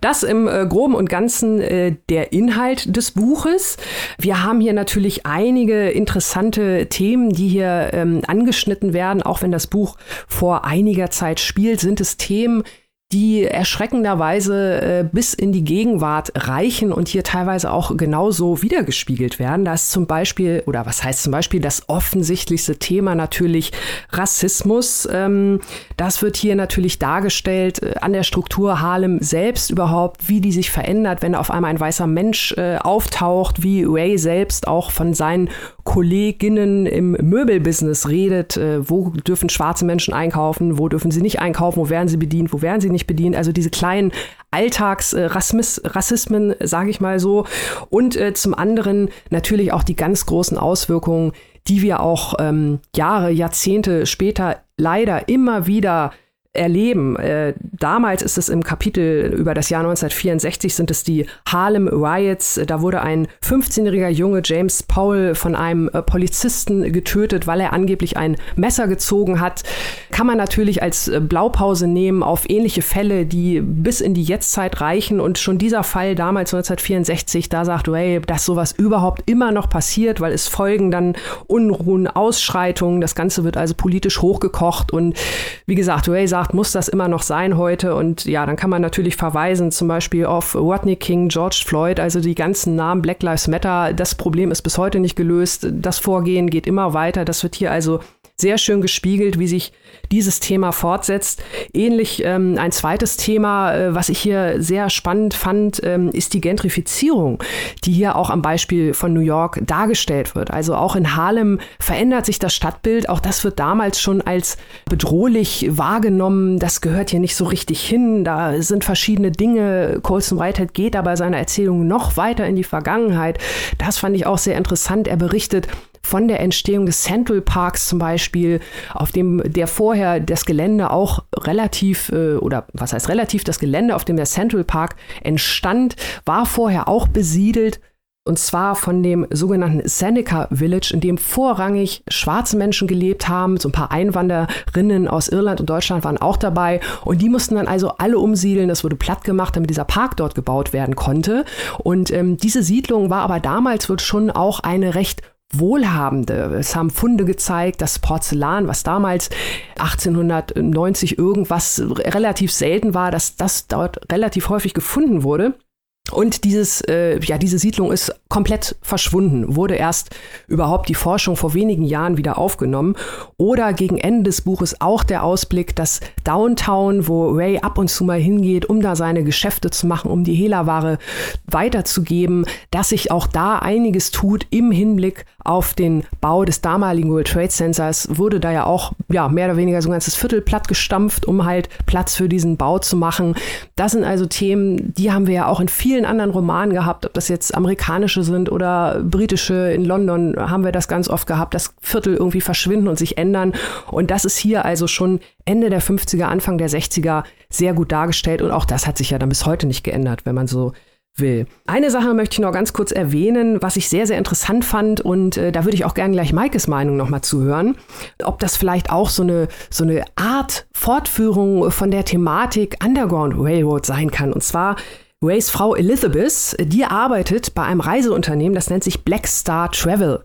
C: Das im äh, groben und ganzen äh, der Inhalt des Buches. Wir haben hier natürlich einige interessante Themen, die hier ähm, angeschnitten werden. Auch wenn das Buch vor einiger Zeit spielt, sind es Themen, die erschreckenderweise äh, bis in die Gegenwart reichen und hier teilweise auch genauso wiedergespiegelt werden. Da ist zum Beispiel, oder was heißt zum Beispiel, das offensichtlichste Thema natürlich Rassismus. Ähm, das wird hier natürlich dargestellt äh, an der Struktur Harlem selbst überhaupt, wie die sich verändert, wenn auf einmal ein weißer Mensch äh, auftaucht, wie Ray selbst auch von seinen Kolleginnen im Möbelbusiness redet. Äh, wo dürfen schwarze Menschen einkaufen, wo dürfen sie nicht einkaufen, wo werden sie bedient, wo werden sie nicht nicht bedient. Also diese kleinen Alltagsrassismen, sage ich mal so. Und äh, zum anderen natürlich auch die ganz großen Auswirkungen, die wir auch ähm, Jahre, Jahrzehnte später leider immer wieder erleben. Äh, damals ist es im Kapitel über das Jahr 1964 sind es die Harlem Riots. Da wurde ein 15-jähriger Junge James Powell von einem äh, Polizisten getötet, weil er angeblich ein Messer gezogen hat. Kann man natürlich als äh, Blaupause nehmen auf ähnliche Fälle, die bis in die Jetztzeit reichen. Und schon dieser Fall damals 1964, da sagt Ray, dass sowas überhaupt immer noch passiert, weil es folgen dann Unruhen, Ausschreitungen. Das Ganze wird also politisch hochgekocht. Und wie gesagt, Ray sagt, muss das immer noch sein heute? Und ja, dann kann man natürlich verweisen, zum Beispiel auf Rodney King, George Floyd, also die ganzen Namen Black Lives Matter. Das Problem ist bis heute nicht gelöst. Das Vorgehen geht immer weiter. Das wird hier also sehr schön gespiegelt, wie sich dieses Thema fortsetzt. Ähnlich ähm, ein zweites Thema, äh, was ich hier sehr spannend fand, ähm, ist die Gentrifizierung, die hier auch am Beispiel von New York dargestellt wird. Also auch in Harlem verändert sich das Stadtbild. Auch das wird damals schon als bedrohlich wahrgenommen. Das gehört hier nicht so richtig hin. Da sind verschiedene Dinge. Colson Whitehead geht aber seiner Erzählung noch weiter in die Vergangenheit. Das fand ich auch sehr interessant. Er berichtet von der Entstehung des Central Parks zum Beispiel, auf dem der vorher das Gelände auch relativ, äh, oder was heißt relativ, das Gelände, auf dem der Central Park entstand, war vorher auch besiedelt. Und zwar von dem sogenannten Seneca Village, in dem vorrangig schwarze Menschen gelebt haben. So ein paar Einwanderinnen aus Irland und Deutschland waren auch dabei. Und die mussten dann also alle umsiedeln. Das wurde platt gemacht, damit dieser Park dort gebaut werden konnte. Und ähm, diese Siedlung war aber damals wird schon auch eine recht Wohlhabende. Es haben Funde gezeigt, dass Porzellan, was damals 1890 irgendwas relativ selten war, dass das dort relativ häufig gefunden wurde. Und dieses, äh, ja, diese Siedlung ist komplett verschwunden, wurde erst überhaupt die Forschung vor wenigen Jahren wieder aufgenommen. Oder gegen Ende des Buches auch der Ausblick, dass Downtown, wo Ray ab und zu mal hingeht, um da seine Geschäfte zu machen, um die Hehlerware weiterzugeben, dass sich auch da einiges tut im Hinblick auf den Bau des damaligen World Trade Centers. Wurde da ja auch, ja, mehr oder weniger so ein ganzes Viertel platt gestampft, um halt Platz für diesen Bau zu machen. Das sind also Themen, die haben wir ja auch in vielen anderen Romanen gehabt, ob das jetzt amerikanische sind oder britische. In London haben wir das ganz oft gehabt, dass Viertel irgendwie verschwinden und sich ändern. Und das ist hier also schon Ende der 50er, Anfang der 60er sehr gut dargestellt. Und auch das hat sich ja dann bis heute nicht geändert, wenn man so will. Eine Sache möchte ich noch ganz kurz erwähnen, was ich sehr, sehr interessant fand und äh, da würde ich auch gerne gleich Maikes Meinung nochmal zuhören, ob das vielleicht auch so eine, so eine Art Fortführung von der Thematik Underground Railroad sein kann. Und zwar Rays Frau Elizabeth, die arbeitet bei einem Reiseunternehmen, das nennt sich Black Star Travel.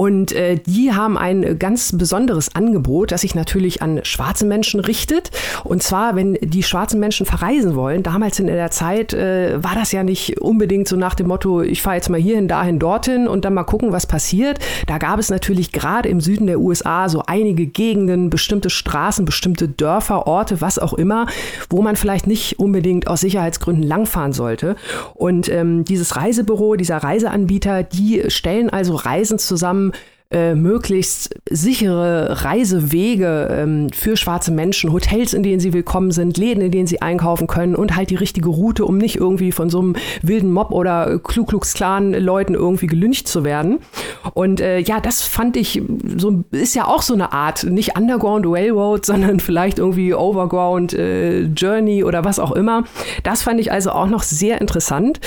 C: Und äh, die haben ein ganz besonderes Angebot, das sich natürlich an schwarze Menschen richtet. Und zwar, wenn die schwarzen Menschen verreisen wollen, damals in der Zeit äh, war das ja nicht unbedingt so nach dem Motto, ich fahre jetzt mal hierhin, dahin, dorthin und dann mal gucken, was passiert. Da gab es natürlich gerade im Süden der USA so einige Gegenden, bestimmte Straßen, bestimmte Dörfer, Orte, was auch immer, wo man vielleicht nicht unbedingt aus Sicherheitsgründen langfahren sollte. Und ähm, dieses Reisebüro, dieser Reiseanbieter, die stellen also Reisen zusammen, um, äh, möglichst sichere Reisewege ähm, für schwarze Menschen, Hotels, in denen sie willkommen sind, Läden, in denen sie einkaufen können und halt die richtige Route, um nicht irgendwie von so einem wilden Mob oder Ku Klux Klan Leuten irgendwie gelyncht zu werden. Und äh, ja, das fand ich so ist ja auch so eine Art nicht Underground Railroad, sondern vielleicht irgendwie Overground äh, Journey oder was auch immer. Das fand ich also auch noch sehr interessant.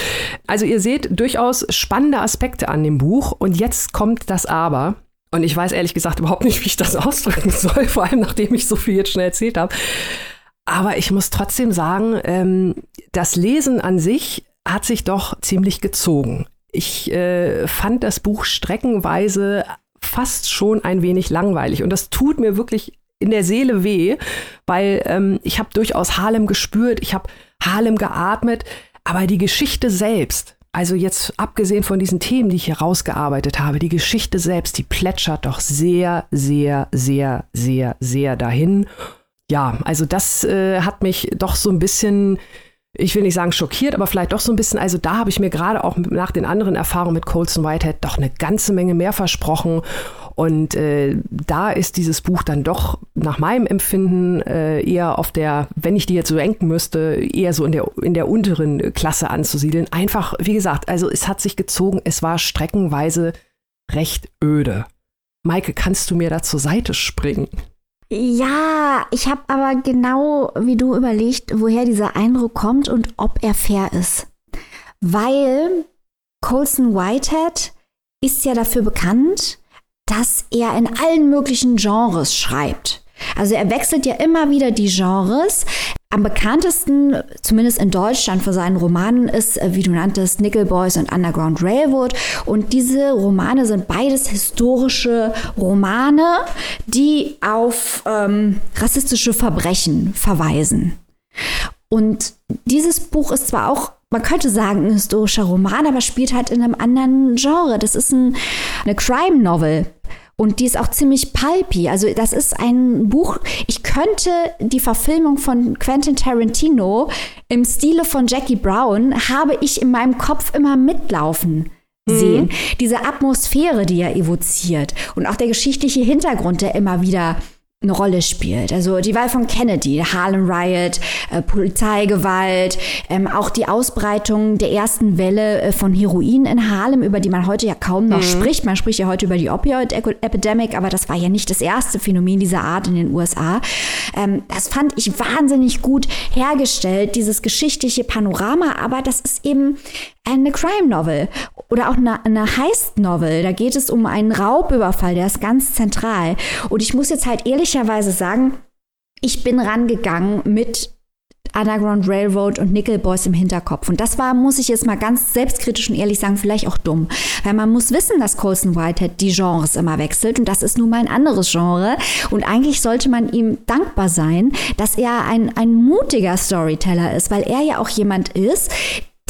C: Also ihr seht durchaus spannende Aspekte an dem Buch und jetzt kommt das Aber. Und ich weiß ehrlich gesagt überhaupt nicht, wie ich das ausdrücken soll, vor allem nachdem ich so viel jetzt schnell erzählt habe. Aber ich muss trotzdem sagen, ähm, das Lesen an sich hat sich doch ziemlich gezogen. Ich äh, fand das Buch streckenweise fast schon ein wenig langweilig. Und das tut mir wirklich in der Seele weh, weil ähm, ich habe durchaus Harlem gespürt, ich habe Harlem geatmet, aber die Geschichte selbst, also jetzt abgesehen von diesen Themen, die ich hier rausgearbeitet habe, die Geschichte selbst, die plätschert doch sehr, sehr, sehr, sehr, sehr dahin. Ja, also das äh, hat mich doch so ein bisschen ich will nicht sagen schockiert, aber vielleicht doch so ein bisschen. Also da habe ich mir gerade auch nach den anderen Erfahrungen mit Colson Whitehead doch eine ganze Menge mehr versprochen. Und äh, da ist dieses Buch dann doch nach meinem Empfinden äh, eher auf der, wenn ich die jetzt so denken müsste, eher so in der, in der unteren Klasse anzusiedeln. Einfach, wie gesagt, also es hat sich gezogen, es war streckenweise recht öde. Maike, kannst du mir da zur Seite springen?
B: Ja, ich habe aber genau wie du überlegt, woher dieser Eindruck kommt und ob er fair ist. Weil Colson Whitehead ist ja dafür bekannt, dass er in allen möglichen Genres schreibt. Also er wechselt ja immer wieder die Genres. Am bekanntesten, zumindest in Deutschland, für seinen Romanen ist, äh, wie du nanntest, Nickel Boys und Underground Railroad. Und diese Romane sind beides historische Romane, die auf ähm, rassistische Verbrechen verweisen. Und dieses Buch ist zwar auch man könnte sagen, ein historischer Roman, aber spielt halt in einem anderen Genre. Das ist ein, eine Crime Novel. Und die ist auch ziemlich pulpy. Also das ist ein Buch, ich könnte die Verfilmung von Quentin Tarantino im Stile von Jackie Brown, habe ich in meinem Kopf immer mitlaufen mhm. sehen. Mhm. Diese Atmosphäre, die er evoziert und auch der geschichtliche Hintergrund, der immer wieder eine Rolle spielt. Also die Wahl von Kennedy, Harlem Riot, äh, Polizeigewalt, ähm, auch die Ausbreitung der ersten Welle äh, von Heroin in Harlem, über die man heute ja kaum noch mhm. spricht. Man spricht ja heute über die Opioid-Epidemic, aber das war ja nicht das erste Phänomen dieser Art in den USA. Ähm, das fand ich wahnsinnig gut hergestellt, dieses geschichtliche Panorama, aber das ist eben eine Crime Novel oder auch eine, eine Heist Novel. Da geht es um einen Raubüberfall, der ist ganz zentral. Und ich muss jetzt halt ehrlicherweise sagen, ich bin rangegangen mit Underground Railroad und Nickel Boys im Hinterkopf. Und das war, muss ich jetzt mal ganz selbstkritisch und ehrlich sagen, vielleicht auch dumm. Weil man muss wissen, dass Colson Whitehead die Genres immer wechselt und das ist nun mal ein anderes Genre. Und eigentlich sollte man ihm dankbar sein, dass er ein, ein mutiger Storyteller ist, weil er ja auch jemand ist,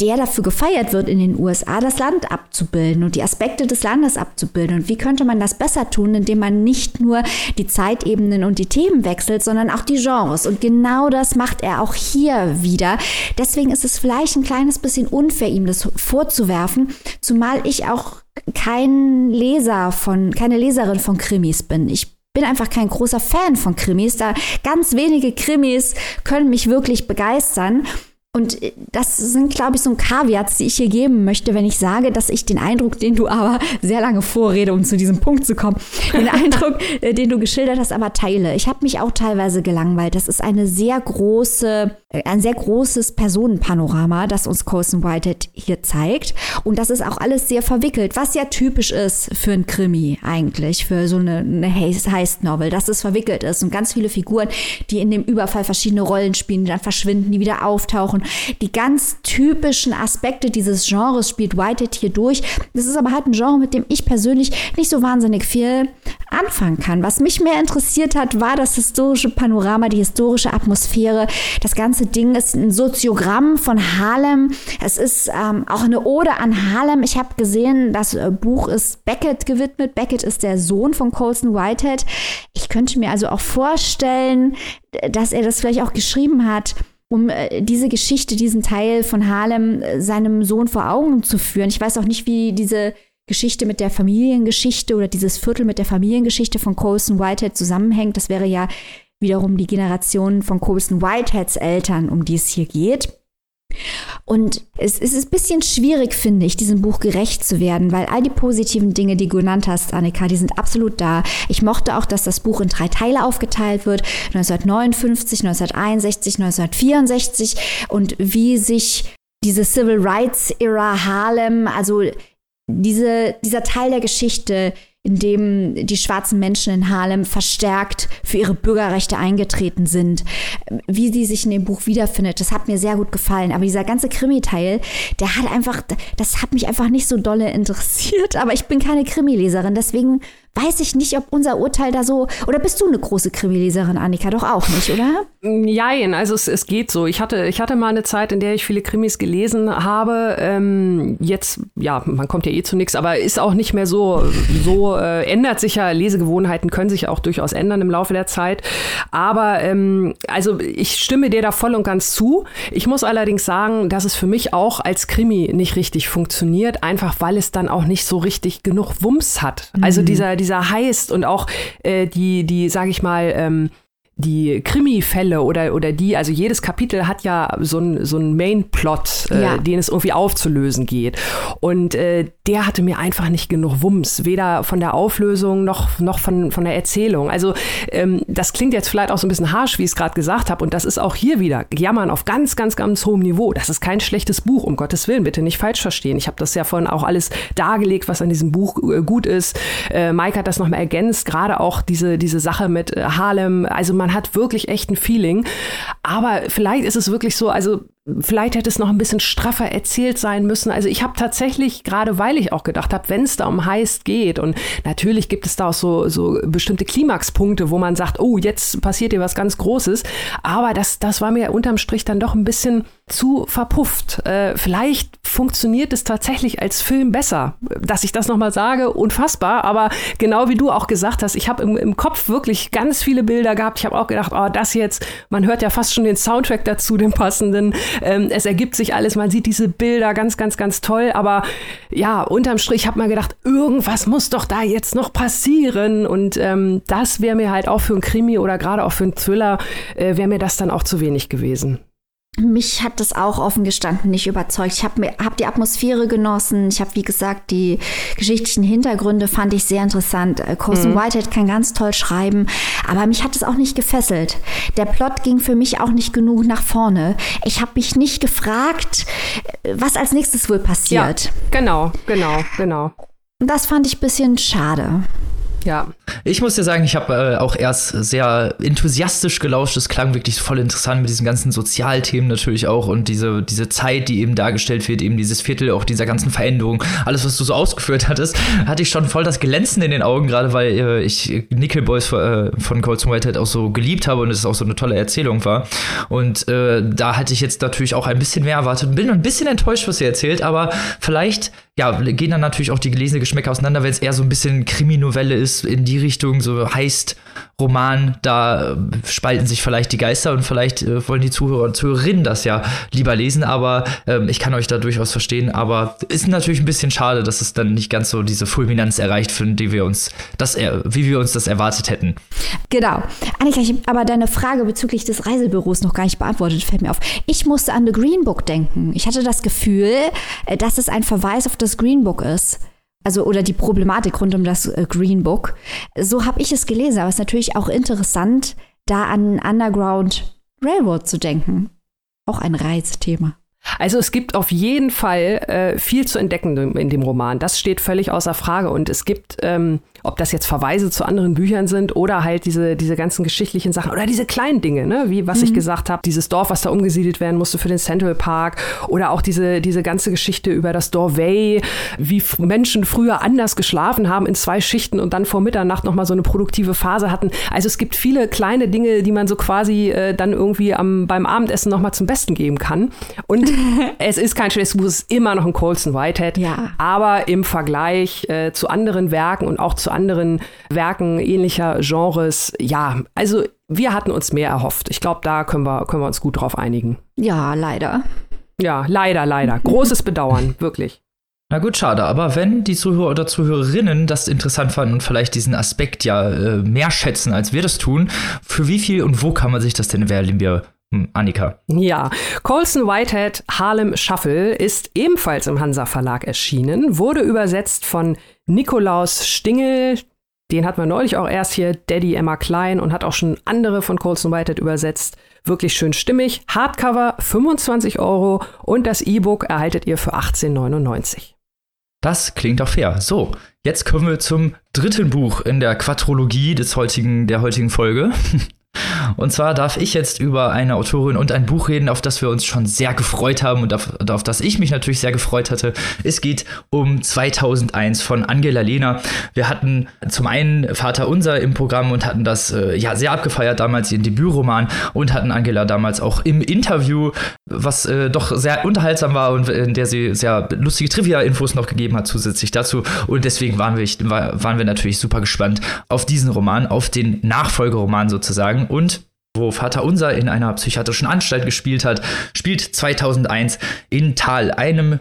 B: der dafür gefeiert wird in den USA, das Land abzubilden und die Aspekte des Landes abzubilden. Und wie könnte man das besser tun, indem man nicht nur die Zeitebenen und die Themen wechselt, sondern auch die Genres. Und genau das macht er auch hier wieder. Deswegen ist es vielleicht ein kleines bisschen unfair, ihm das vorzuwerfen, zumal ich auch kein Leser von, keine Leserin von Krimis bin. Ich bin einfach kein großer Fan von Krimis. Da ganz wenige Krimis können mich wirklich begeistern. Und äh, das sind, glaube ich, so ein Kaviats, die ich hier geben möchte, wenn ich sage, dass ich den Eindruck, den du aber sehr lange vorrede, um zu diesem Punkt zu kommen, den Eindruck, äh, den du geschildert hast, aber teile. Ich habe mich auch teilweise gelangweilt. Das ist eine sehr große, äh, ein sehr großes Personenpanorama, das uns Colson Whitehead hier zeigt. Und das ist auch alles sehr verwickelt, was ja typisch ist für ein Krimi eigentlich, für so eine, eine Heist-Novel, dass es verwickelt ist und ganz viele Figuren, die in dem Überfall verschiedene Rollen spielen, die dann verschwinden, die wieder auftauchen die ganz typischen Aspekte dieses Genres spielt Whitehead hier durch. Das ist aber halt ein Genre, mit dem ich persönlich nicht so wahnsinnig viel anfangen kann. Was mich mehr interessiert hat, war das historische Panorama, die historische Atmosphäre. Das ganze Ding ist ein Soziogramm von Harlem. Es ist ähm, auch eine Ode an Harlem. Ich habe gesehen, das äh, Buch ist Beckett gewidmet. Beckett ist der Sohn von Colson Whitehead. Ich könnte mir also auch vorstellen, dass er das vielleicht auch geschrieben hat, um äh, diese Geschichte, diesen Teil von Harlem äh, seinem Sohn vor Augen zu führen. Ich weiß auch nicht, wie diese Geschichte mit der Familiengeschichte oder dieses Viertel mit der Familiengeschichte von Colson Whitehead zusammenhängt. Das wäre ja wiederum die Generation von Colson Whiteheads Eltern, um die es hier geht. Und es, ist ein bisschen schwierig, finde ich, diesem Buch gerecht zu werden, weil all die positiven Dinge, die du genannt hast, Annika, die sind absolut da. Ich mochte auch, dass das Buch in drei Teile aufgeteilt wird, 1959, 1961, 1964 und wie sich diese Civil Rights Era Harlem, also diese, dieser Teil der Geschichte, in dem die schwarzen Menschen in Harlem verstärkt für ihre Bürgerrechte eingetreten sind, wie sie sich in dem Buch wiederfindet. Das hat mir sehr gut gefallen. Aber dieser ganze Krimi-Teil, der hat einfach, das hat mich einfach nicht so dolle interessiert. Aber ich bin keine Krimileserin, deswegen weiß ich nicht, ob unser Urteil da so. Oder bist du eine große Krimileserin, Annika? Doch auch nicht, oder?
C: Nein, also es, es geht so. Ich hatte, ich hatte mal eine Zeit, in der ich viele Krimis gelesen habe. Ähm, jetzt, ja, man kommt ja eh zu nichts, aber ist auch nicht mehr so, so äh, ändert sich ja. Lesegewohnheiten können sich auch durchaus ändern im Laufe der Zeit. Aber ähm, also ich stimme dir da voll und ganz zu. Ich muss allerdings sagen, dass es für mich auch als Krimi nicht richtig funktioniert, einfach weil es dann auch nicht so richtig genug Wumms hat. Also mhm. dieser dieser Heist und auch äh, die, die, sag ich mal, ähm, die Krimi-Fälle oder, oder die, also jedes Kapitel hat ja so einen so ein Main-Plot, äh, ja. den es irgendwie aufzulösen geht. Und äh, der hatte mir einfach nicht genug Wumms, weder von der Auflösung noch, noch von, von der Erzählung. Also ähm, das klingt jetzt vielleicht auch so ein bisschen harsch, wie ich es gerade gesagt habe. Und das ist auch hier wieder Jammern auf ganz, ganz, ganz hohem Niveau. Das ist kein schlechtes Buch, um Gottes Willen, bitte nicht falsch verstehen. Ich habe das ja vorhin auch alles dargelegt, was an diesem Buch äh, gut ist. Äh, Mike hat das nochmal ergänzt, gerade auch diese, diese Sache mit äh, Harlem. Also man hat wirklich echt ein Feeling. Aber vielleicht ist es wirklich so, also Vielleicht hätte es noch ein bisschen straffer erzählt sein müssen. Also ich habe tatsächlich, gerade weil ich auch gedacht habe, wenn es da um Heist geht und natürlich gibt es da auch so, so bestimmte Klimaxpunkte, wo man sagt, oh, jetzt passiert dir was ganz Großes. Aber das, das war mir unterm Strich dann doch ein bisschen zu verpufft. Äh, vielleicht funktioniert es tatsächlich als Film besser. Dass ich das nochmal sage, unfassbar. Aber genau wie du auch gesagt hast, ich habe im, im Kopf wirklich ganz viele Bilder gehabt. Ich habe auch gedacht, oh, das jetzt, man hört ja fast schon den Soundtrack dazu, den passenden. Ähm, es ergibt sich alles, man sieht diese Bilder ganz, ganz, ganz toll. Aber ja, unterm Strich hat man gedacht, irgendwas muss doch da jetzt noch passieren. Und ähm, das wäre mir halt auch für ein Krimi oder gerade auch für einen Thriller, äh, wäre mir das dann auch zu wenig gewesen.
B: Mich hat das auch offen gestanden nicht überzeugt. Ich habe hab die Atmosphäre genossen. Ich habe, wie gesagt, die geschichtlichen Hintergründe fand ich sehr interessant. Äh, Colson mhm. Whitehead kann ganz toll schreiben, aber mich hat es auch nicht gefesselt. Der Plot ging für mich auch nicht genug nach vorne. Ich habe mich nicht gefragt, äh, was als nächstes wohl passiert.
C: Ja, genau, genau, genau.
B: Das fand ich ein bisschen schade.
A: Ja. Ich muss dir sagen, ich habe äh, auch erst sehr enthusiastisch gelauscht. Es klang wirklich voll interessant mit diesen ganzen Sozialthemen natürlich auch und diese, diese Zeit, die eben dargestellt wird, eben dieses Viertel, auch dieser ganzen Veränderung. Alles, was du so ausgeführt hattest, hatte ich schon voll das Glänzen in den Augen, gerade weil äh, ich Nickel Boys äh, von Colson Whitehead auch so geliebt habe und es auch so eine tolle Erzählung war. Und äh, da hatte ich jetzt natürlich auch ein bisschen mehr erwartet. Bin ein bisschen enttäuscht, was ihr erzählt, aber vielleicht ja, gehen dann natürlich auch die gelesene Geschmäcker auseinander, wenn es eher so ein bisschen Kriminovelle ist, in die Richtung, so heißt Roman, da äh, spalten sich vielleicht die Geister und vielleicht äh, wollen die Zuhörer und Zuhörerinnen das ja lieber lesen, aber ähm, ich kann euch da durchaus verstehen, aber ist natürlich ein bisschen schade, dass es dann nicht ganz so diese Fulminanz erreicht, für die wir uns das, wie wir uns das erwartet hätten.
B: Genau. Annika, ich habe aber deine Frage bezüglich des Reisebüros noch gar nicht beantwortet, fällt mir auf. Ich musste an The Green Book denken. Ich hatte das Gefühl, äh, dass es ein Verweis auf das Green Book ist also oder die Problematik rund um das äh, Green Book. So habe ich es gelesen, aber es ist natürlich auch interessant, da an Underground Railroad zu denken. Auch ein Reizthema.
C: Also es gibt auf jeden Fall äh, viel zu entdecken in dem Roman. Das steht völlig außer Frage. Und es gibt ähm, ob das jetzt Verweise zu anderen Büchern sind oder halt diese, diese ganzen geschichtlichen Sachen oder diese kleinen Dinge, ne? wie was mhm. ich gesagt habe, dieses Dorf, was da umgesiedelt werden musste für den Central Park oder auch diese, diese ganze Geschichte über das Dorvey, wie Menschen früher anders geschlafen haben in zwei Schichten und dann vor Mitternacht nochmal so eine produktive Phase hatten. Also es gibt viele kleine Dinge, die man so quasi äh, dann irgendwie am, beim Abendessen nochmal zum Besten geben kann. Und es ist kein schlechtes Buch, es ist immer noch ein Colson Whitehead, ja. aber im Vergleich äh, zu anderen Werken und auch zu anderen Werken ähnlicher Genres. Ja, also wir hatten uns mehr erhofft. Ich glaube, da können wir, können wir uns gut drauf einigen.
B: Ja, leider.
C: Ja, leider, leider. Großes Bedauern, wirklich.
A: Na gut, schade. Aber wenn die Zuhörer oder Zuhörerinnen das interessant fanden und vielleicht diesen Aspekt ja äh, mehr schätzen, als wir das tun, für wie viel und wo kann man sich das denn wählen wir Annika.
C: Ja, Colson Whitehead Harlem Shuffle ist ebenfalls im Hansa Verlag erschienen, wurde übersetzt von Nikolaus Stingel. Den hat man neulich auch erst hier, Daddy Emma Klein, und hat auch schon andere von Colson Whitehead übersetzt. Wirklich schön stimmig. Hardcover 25 Euro und das E-Book erhaltet ihr für 18,99.
A: Das klingt doch fair. So, jetzt kommen wir zum dritten Buch in der Quadrologie des heutigen, der heutigen Folge. Und zwar darf ich jetzt über eine Autorin und ein Buch reden, auf das wir uns schon sehr gefreut haben und auf, auf das ich mich natürlich sehr gefreut hatte. Es geht um 2001 von Angela Lehner. Wir hatten zum einen Vater Unser im Programm und hatten das äh, ja sehr abgefeiert, damals ihren Debütroman und hatten Angela damals auch im Interview, was äh, doch sehr unterhaltsam war und in der sie sehr lustige Trivia-Infos noch gegeben hat zusätzlich dazu. Und deswegen waren wir, waren wir natürlich super gespannt auf diesen Roman, auf den Nachfolgeroman sozusagen und wo Vater Unser in einer psychiatrischen Anstalt gespielt hat, spielt 2001 in Tal, einem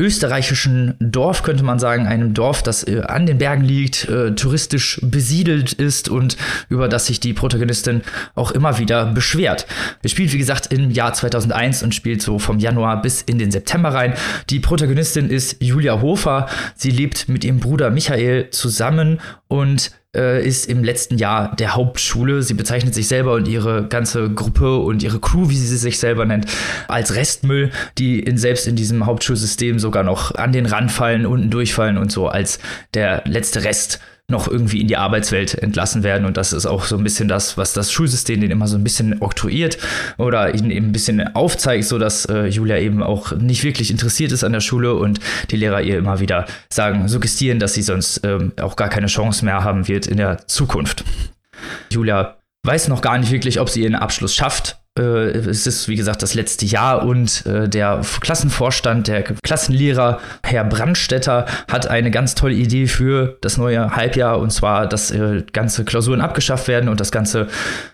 A: österreichischen Dorf, könnte man sagen, einem Dorf, das äh, an den Bergen liegt, äh, touristisch besiedelt ist und über das sich die Protagonistin auch immer wieder beschwert. Es spielt, wie gesagt, im Jahr 2001 und spielt so vom Januar bis in den September rein. Die Protagonistin ist Julia Hofer. Sie lebt mit ihrem Bruder Michael zusammen und äh, ist im letzten Jahr der Hauptschule. Sie bezeichnet sich selber und ihre ganze Gruppe und ihre Crew, wie sie sich selber nennt, als Restmüll, die in, selbst in diesem Hauptschulsystem sogar noch an den Rand fallen, unten durchfallen und so als der letzte Rest noch irgendwie in die Arbeitswelt entlassen werden. Und das ist auch so ein bisschen das, was das Schulsystem den immer so ein bisschen oktroyiert oder ihnen eben ein bisschen aufzeigt, so dass äh, Julia eben auch nicht wirklich interessiert ist an der Schule und die Lehrer ihr immer wieder sagen, suggestieren, dass sie sonst ähm, auch gar keine Chance mehr haben wird in der Zukunft. Julia weiß noch gar nicht wirklich, ob sie ihren Abschluss schafft es ist, wie gesagt, das letzte Jahr und äh, der Klassenvorstand, der Klassenlehrer, Herr Brandstetter, hat eine ganz tolle Idee für das neue Halbjahr und zwar, dass äh, ganze Klausuren abgeschafft werden und das ganze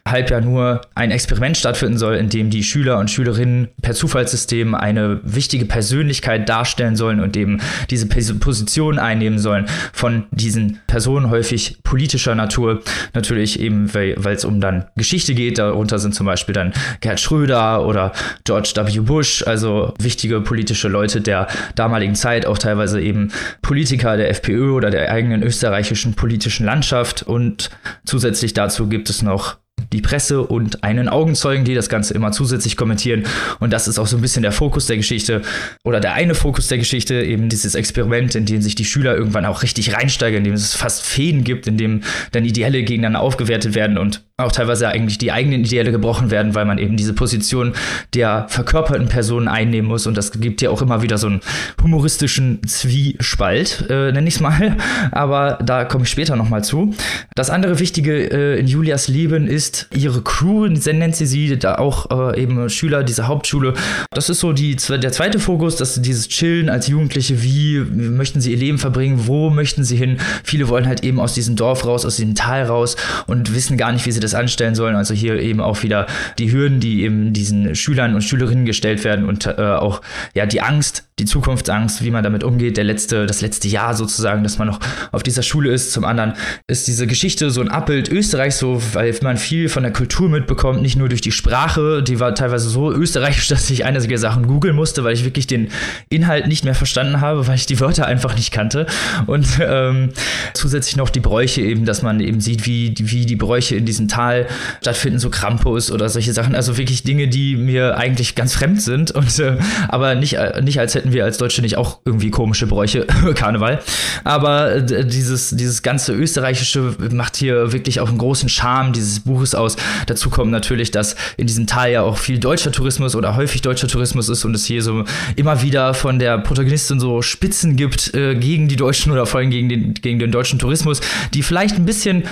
A: Halbjahr nur ein Experiment stattfinden soll, in dem die Schüler und Schülerinnen per Zufallssystem eine wichtige Persönlichkeit darstellen sollen und eben diese Position einnehmen sollen von diesen Personen, häufig politischer Natur. Natürlich eben, weil es um dann Geschichte geht. Darunter sind zum Beispiel dann Gerhard Schröder oder George W. Bush, also wichtige politische Leute der damaligen Zeit, auch teilweise eben Politiker der FPÖ oder der eigenen österreichischen politischen Landschaft. Und zusätzlich dazu gibt es noch die Presse und einen Augenzeugen, die das Ganze immer zusätzlich kommentieren. Und das ist auch so ein bisschen der Fokus der Geschichte oder der eine Fokus der Geschichte, eben dieses Experiment, in dem sich die Schüler irgendwann auch richtig reinsteigen, in dem es fast Feen gibt, in dem dann Ideale gegeneinander aufgewertet werden und auch teilweise eigentlich die eigenen Ideale gebrochen werden, weil man eben diese Position der verkörperten Personen einnehmen muss. Und das gibt ja auch immer wieder so einen humoristischen Zwiespalt, äh, nenne ich es mal. Aber da komme ich später nochmal zu. Das andere Wichtige äh, in Julias Leben ist ihre Crew, nennt sie sie, da auch äh, eben Schüler dieser Hauptschule. Das ist so die, der zweite Fokus, dass dieses Chillen als Jugendliche, wie möchten sie ihr Leben verbringen, wo möchten sie hin. Viele wollen halt eben aus diesem Dorf raus, aus diesem Tal raus und wissen gar nicht, wie sie das das anstellen sollen. Also hier eben auch wieder die Hürden, die eben diesen Schülern und Schülerinnen gestellt werden und äh, auch ja die Angst, die Zukunftsangst, wie man damit umgeht, der letzte, das letzte Jahr sozusagen, dass man noch auf dieser Schule ist. Zum anderen ist diese Geschichte so ein Abbild Österreichs, so, weil man viel von der Kultur mitbekommt, nicht nur durch die Sprache, die war teilweise so österreichisch, dass ich einige Sachen googeln musste, weil ich wirklich den Inhalt nicht mehr verstanden habe, weil ich die Wörter einfach nicht kannte. Und ähm, zusätzlich noch die Bräuche eben, dass man eben sieht, wie, wie die Bräuche in diesem Tal stattfinden, so Krampus oder solche Sachen. Also wirklich Dinge, die mir eigentlich ganz fremd sind und äh, aber nicht, äh, nicht als hätten wir als Deutsche nicht auch irgendwie komische Bräuche, Karneval. Aber äh, dieses, dieses ganze Österreichische macht hier wirklich auch einen großen Charme dieses Buches aus. Dazu kommt natürlich, dass in diesem Tal ja auch viel deutscher Tourismus oder häufig deutscher Tourismus ist und es hier so immer wieder von der Protagonistin so Spitzen gibt äh, gegen die Deutschen oder vor allem gegen den, gegen den deutschen Tourismus, die vielleicht ein bisschen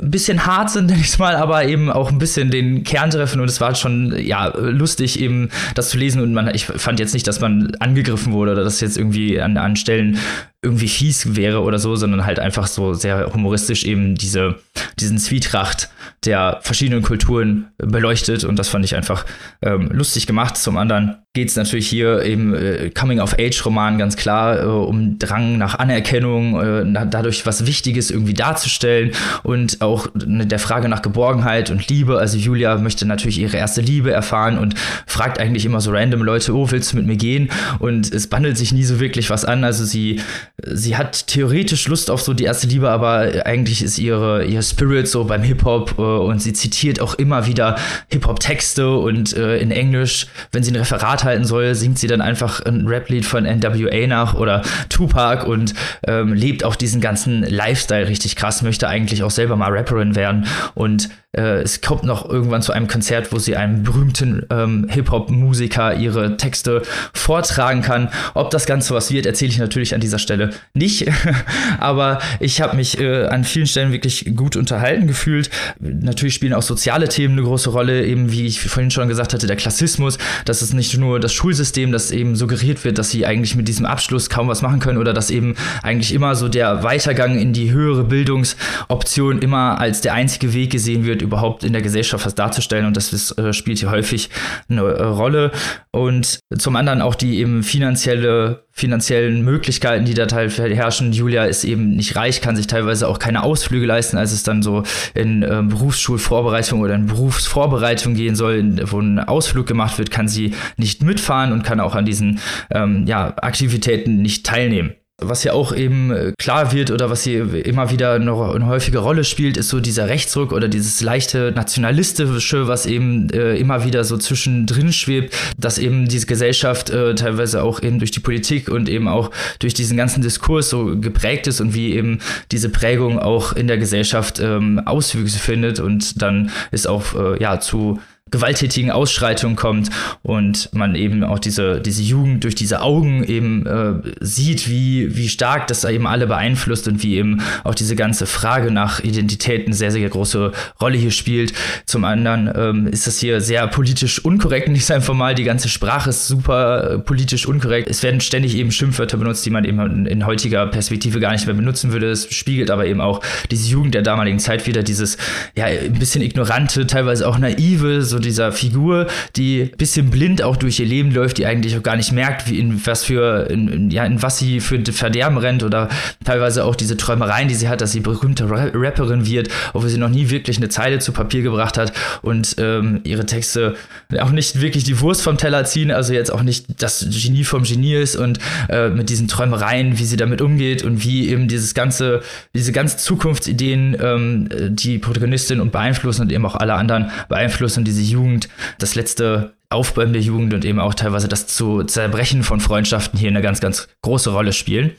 A: ein bisschen hart sind, nenne ich mal, aber eben auch ein bisschen den Kern treffen. Und es war schon ja lustig eben das zu lesen. Und man ich fand jetzt nicht, dass man angegriffen wurde oder dass jetzt irgendwie an, an Stellen irgendwie fies wäre oder so, sondern halt einfach so sehr humoristisch eben diese, diesen Zwietracht der verschiedenen Kulturen beleuchtet. Und das fand ich einfach ähm, lustig gemacht. Zum anderen geht es natürlich hier eben äh, Coming-of-Age-Roman ganz klar äh, um Drang nach Anerkennung, äh, dadurch was Wichtiges irgendwie darzustellen und auch ne, der Frage nach Geborgenheit und Liebe. Also Julia möchte natürlich ihre erste Liebe erfahren und fragt eigentlich immer so random Leute, oh, willst du mit mir gehen? Und es bandelt sich nie so wirklich was an. Also sie, sie hat theoretisch Lust auf so die erste Liebe, aber eigentlich ist ihre, ihr Spirit so beim Hip-Hop äh, und sie zitiert auch immer wieder Hip-Hop-Texte und äh, in Englisch, wenn sie ein Referat halten soll, singt sie dann einfach ein Rap-Lied von NWA nach oder Tupac und ähm, lebt auch diesen ganzen Lifestyle richtig krass, möchte eigentlich auch selber mal Rapperin werden und äh, es kommt noch irgendwann zu einem Konzert, wo sie einem berühmten ähm, Hip-Hop-Musiker ihre Texte vortragen kann. Ob das Ganze was wird, erzähle ich natürlich an dieser Stelle nicht. Aber ich habe mich äh, an vielen Stellen wirklich gut unterhalten gefühlt. Natürlich spielen auch soziale Themen eine große Rolle, eben wie ich vorhin schon gesagt hatte, der Klassismus. Das ist nicht nur das Schulsystem, das eben suggeriert wird, dass sie eigentlich mit diesem Abschluss kaum was machen können oder dass eben eigentlich immer so der Weitergang in die höhere Bildungsoption immer als der einzige Weg gesehen wird, überhaupt in der Gesellschaft was darzustellen und das ist, äh, spielt hier häufig eine äh, Rolle. Und zum anderen auch die eben finanzielle finanziellen Möglichkeiten, die da teilweise herrschen. Julia ist eben nicht reich, kann sich teilweise auch keine Ausflüge leisten, als es dann so in äh, Berufsschulvorbereitung oder in Berufsvorbereitung gehen soll, wo ein Ausflug gemacht wird, kann sie nicht mitfahren und kann auch an diesen ähm, ja, Aktivitäten nicht teilnehmen. Was ja auch eben äh, klar wird oder was hier immer wieder noch eine häufige Rolle spielt, ist so dieser Rechtsruck oder dieses leichte nationalistische, was eben äh, immer wieder so zwischendrin schwebt, dass eben diese Gesellschaft äh, teilweise auch eben durch die Politik und eben auch durch diesen ganzen Diskurs so geprägt ist und wie eben diese Prägung auch in der Gesellschaft ähm, Auswüchse findet und dann ist auch äh, ja zu gewalttätigen Ausschreitungen kommt und man eben auch diese, diese Jugend durch diese Augen eben äh, sieht, wie, wie stark das eben alle beeinflusst und wie eben auch diese ganze Frage nach Identität eine sehr, sehr große Rolle hier spielt. Zum anderen ähm, ist das hier sehr politisch unkorrekt, nicht sein formal. Die ganze Sprache ist super äh, politisch unkorrekt. Es werden ständig eben Schimpfwörter benutzt, die man eben in, in heutiger Perspektive gar nicht mehr benutzen würde. Es spiegelt aber eben auch diese Jugend der damaligen Zeit wieder, dieses ja ein bisschen ignorante, teilweise auch naive, so dieser Figur, die ein bisschen blind auch durch ihr Leben läuft, die eigentlich auch gar nicht merkt, wie in was für, in, in, ja, in was sie für Verderben rennt oder teilweise auch diese Träumereien, die sie hat, dass sie berühmte Rapperin wird, obwohl sie noch nie wirklich eine Zeile zu Papier gebracht hat und ähm, ihre Texte auch nicht wirklich die Wurst vom Teller ziehen, also jetzt auch nicht das Genie vom Genie ist und äh, mit diesen Träumereien, wie sie damit umgeht und wie eben dieses ganze, diese ganzen Zukunftsideen ähm, die Protagonistin und beeinflussen und eben auch alle anderen beeinflussen diese Jugend, das letzte Aufbäumen der Jugend und eben auch teilweise das zu Zerbrechen von Freundschaften hier eine ganz, ganz große Rolle spielen.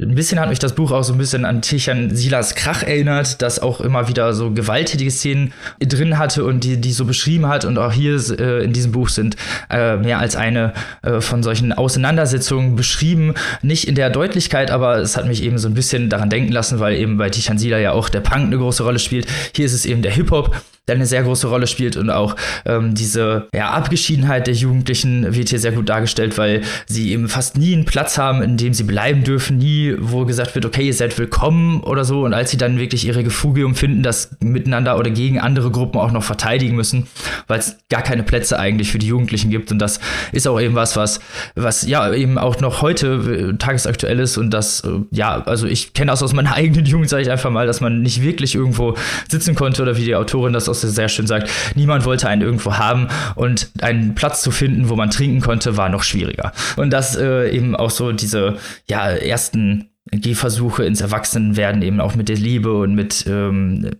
A: Ein bisschen hat mich das Buch auch so ein bisschen an Tichan Silas Krach erinnert, das auch immer wieder so gewalttätige Szenen drin hatte und die, die so beschrieben hat. Und auch hier äh, in diesem Buch sind äh, mehr als eine äh, von solchen Auseinandersetzungen beschrieben. Nicht in der Deutlichkeit, aber es hat mich eben so ein bisschen daran denken lassen, weil eben bei Tichan Sila ja auch der Punk eine große Rolle spielt. Hier ist es eben der Hip-Hop der eine sehr große Rolle spielt und auch ähm, diese ja, Abgeschiedenheit der Jugendlichen wird hier sehr gut dargestellt, weil sie eben fast nie einen Platz haben, in dem sie bleiben dürfen, nie wo gesagt wird, okay, ihr seid willkommen oder so. Und als sie dann wirklich ihre Gefugium finden, das miteinander oder gegen andere Gruppen auch noch verteidigen müssen, weil es gar keine Plätze eigentlich für die Jugendlichen gibt. Und das ist auch eben was, was, was ja eben auch noch heute äh, tagesaktuell ist. Und das, äh, ja, also ich kenne das aus meiner eigenen Jugend, sage ich einfach mal, dass man nicht wirklich irgendwo sitzen konnte oder wie die Autorin das auch sehr schön sagt, niemand wollte einen irgendwo haben und einen Platz zu finden, wo man trinken konnte, war noch schwieriger. Und das äh, eben auch so diese ja ersten Gehversuche ins Erwachsenenwerden eben auch mit der Liebe und mit ähm,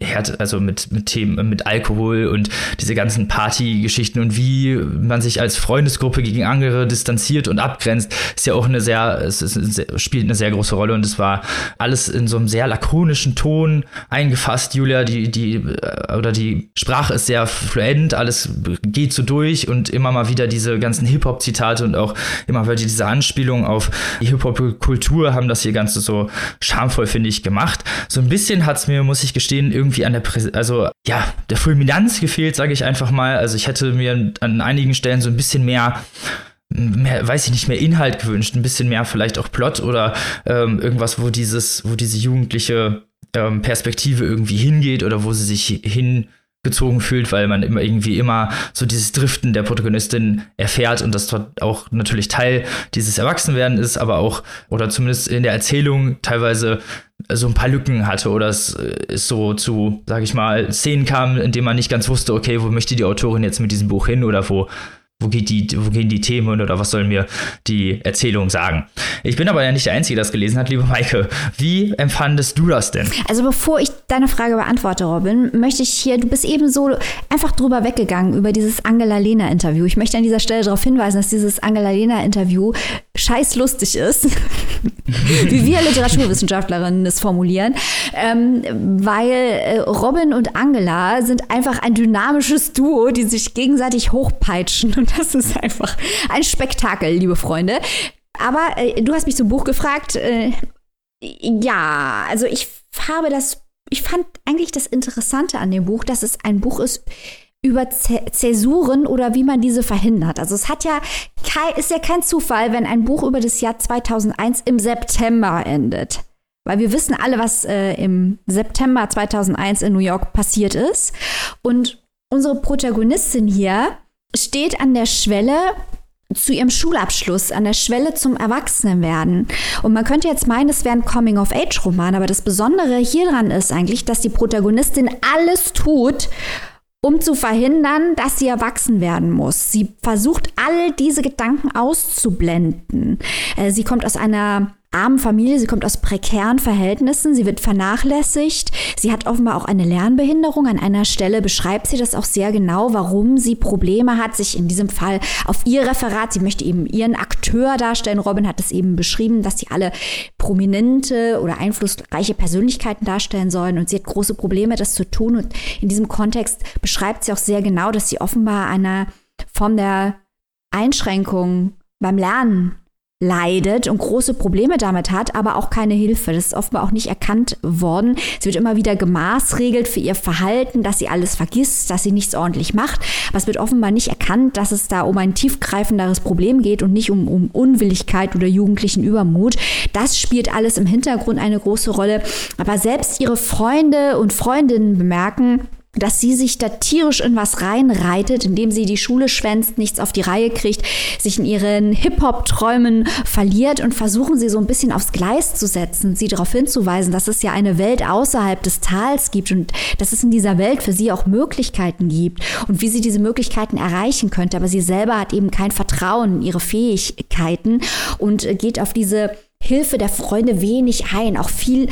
A: Herd, also mit mit Themen mit Alkohol und diese ganzen Partygeschichten und wie man sich als Freundesgruppe gegen andere distanziert und abgrenzt ist ja auch eine sehr es ist, spielt eine sehr große Rolle und es war alles in so einem sehr lakonischen Ton eingefasst Julia. Die die äh, oder die Sprache ist sehr fluent alles geht so durch und immer mal wieder diese ganzen Hip Hop Zitate und auch immer wieder diese Anspielungen auf die Hip Hop Kultur haben das hier Ganze so schamvoll, finde ich, gemacht. So ein bisschen hat es mir, muss ich gestehen, irgendwie an der, Prä also ja, der Fulminanz gefehlt, sage ich einfach mal. Also ich hätte mir an einigen Stellen so ein bisschen mehr mehr, weiß ich nicht, mehr Inhalt gewünscht, ein bisschen mehr vielleicht auch Plot oder ähm, irgendwas, wo dieses, wo diese jugendliche ähm, Perspektive irgendwie hingeht oder wo sie sich hin gezogen fühlt, weil man immer irgendwie immer so dieses Driften der Protagonistin erfährt und das dort auch natürlich Teil dieses Erwachsenwerden ist, aber auch oder zumindest in der Erzählung teilweise so ein paar Lücken hatte oder es ist so zu, sag ich mal, Szenen kam, in denen man nicht ganz wusste, okay, wo möchte die Autorin jetzt mit diesem Buch hin oder wo wo, geht die, wo gehen die Themen oder was soll mir die Erzählung sagen? Ich bin aber ja nicht der Einzige, der das gelesen hat, liebe Maike. Wie empfandest du das denn?
B: Also bevor ich deine Frage beantworte, Robin, möchte ich hier, du bist eben so einfach drüber weggegangen über dieses Angela-Lena-Interview. Ich möchte an dieser Stelle darauf hinweisen, dass dieses Angela-Lena-Interview scheiß lustig ist, wie wir Literaturwissenschaftlerinnen es formulieren, ähm, weil äh, Robin und Angela sind einfach ein dynamisches Duo, die sich gegenseitig hochpeitschen und das ist einfach ein Spektakel, liebe Freunde. Aber äh, du hast mich zum Buch gefragt. Äh, ja, also ich habe das, ich fand eigentlich das Interessante an dem Buch, dass es ein Buch ist über Zäsuren oder wie man diese verhindert. Also es hat ja ist ja kein Zufall, wenn ein Buch über das Jahr 2001 im September endet. weil wir wissen alle, was äh, im September 2001 in New York passiert ist. Und unsere Protagonistin hier steht an der Schwelle zu ihrem Schulabschluss, an der Schwelle zum Erwachsenenwerden. Und man könnte jetzt meinen, es wäre ein Coming-of-Age-Roman, aber das Besondere hieran ist eigentlich, dass die Protagonistin alles tut, um zu verhindern, dass sie erwachsen werden muss. Sie versucht, all diese Gedanken auszublenden. Äh, sie kommt aus einer armen Familie, sie kommt aus prekären Verhältnissen, sie wird vernachlässigt, sie hat offenbar auch eine Lernbehinderung. An einer Stelle beschreibt sie das auch sehr genau, warum sie Probleme hat, sich in diesem Fall auf ihr Referat, sie möchte eben ihren Akteur darstellen. Robin hat es eben beschrieben, dass sie alle prominente oder einflussreiche Persönlichkeiten darstellen sollen und sie hat große Probleme, das zu tun. Und in diesem Kontext beschreibt sie auch sehr genau, dass sie offenbar einer Form der Einschränkung beim Lernen leidet und große Probleme damit hat, aber auch keine Hilfe. Das ist offenbar auch nicht erkannt worden. Sie wird immer wieder gemaßregelt für ihr Verhalten, dass sie alles vergisst, dass sie nichts ordentlich macht. Aber es wird offenbar nicht erkannt, dass es da um ein tiefgreifenderes Problem geht und nicht um, um Unwilligkeit oder jugendlichen Übermut. Das spielt alles im Hintergrund eine große Rolle. Aber selbst ihre Freunde und Freundinnen bemerken, dass sie sich da tierisch in was reinreitet, indem sie die Schule schwänzt, nichts auf die Reihe kriegt, sich in ihren Hip-Hop-Träumen verliert und versuchen sie so ein bisschen aufs Gleis zu setzen, sie darauf hinzuweisen, dass es ja eine Welt außerhalb des Tals gibt und dass es in dieser Welt für sie auch Möglichkeiten gibt und wie sie diese Möglichkeiten erreichen könnte. Aber sie selber hat eben kein Vertrauen in ihre Fähigkeiten und geht auf diese Hilfe der Freunde wenig ein, auch viel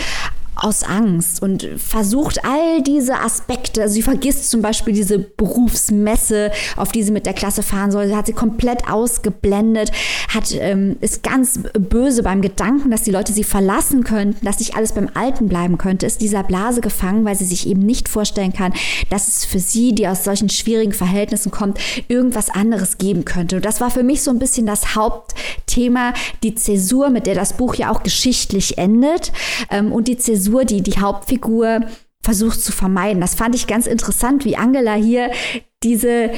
B: aus Angst und versucht all diese Aspekte, also sie vergisst zum Beispiel diese Berufsmesse, auf die sie mit der Klasse fahren soll, sie hat sie komplett ausgeblendet, hat, ähm, ist ganz böse beim Gedanken, dass die Leute sie verlassen könnten, dass nicht alles beim Alten bleiben könnte, ist dieser Blase gefangen, weil sie sich eben nicht vorstellen kann, dass es für sie, die aus solchen schwierigen Verhältnissen kommt, irgendwas anderes geben könnte. Und das war für mich so ein bisschen das Hauptthema, die Zäsur, mit der das Buch ja auch geschichtlich endet ähm, und die Zäsur Zäsur, die die Hauptfigur versucht zu vermeiden. Das fand ich ganz interessant, wie Angela hier diese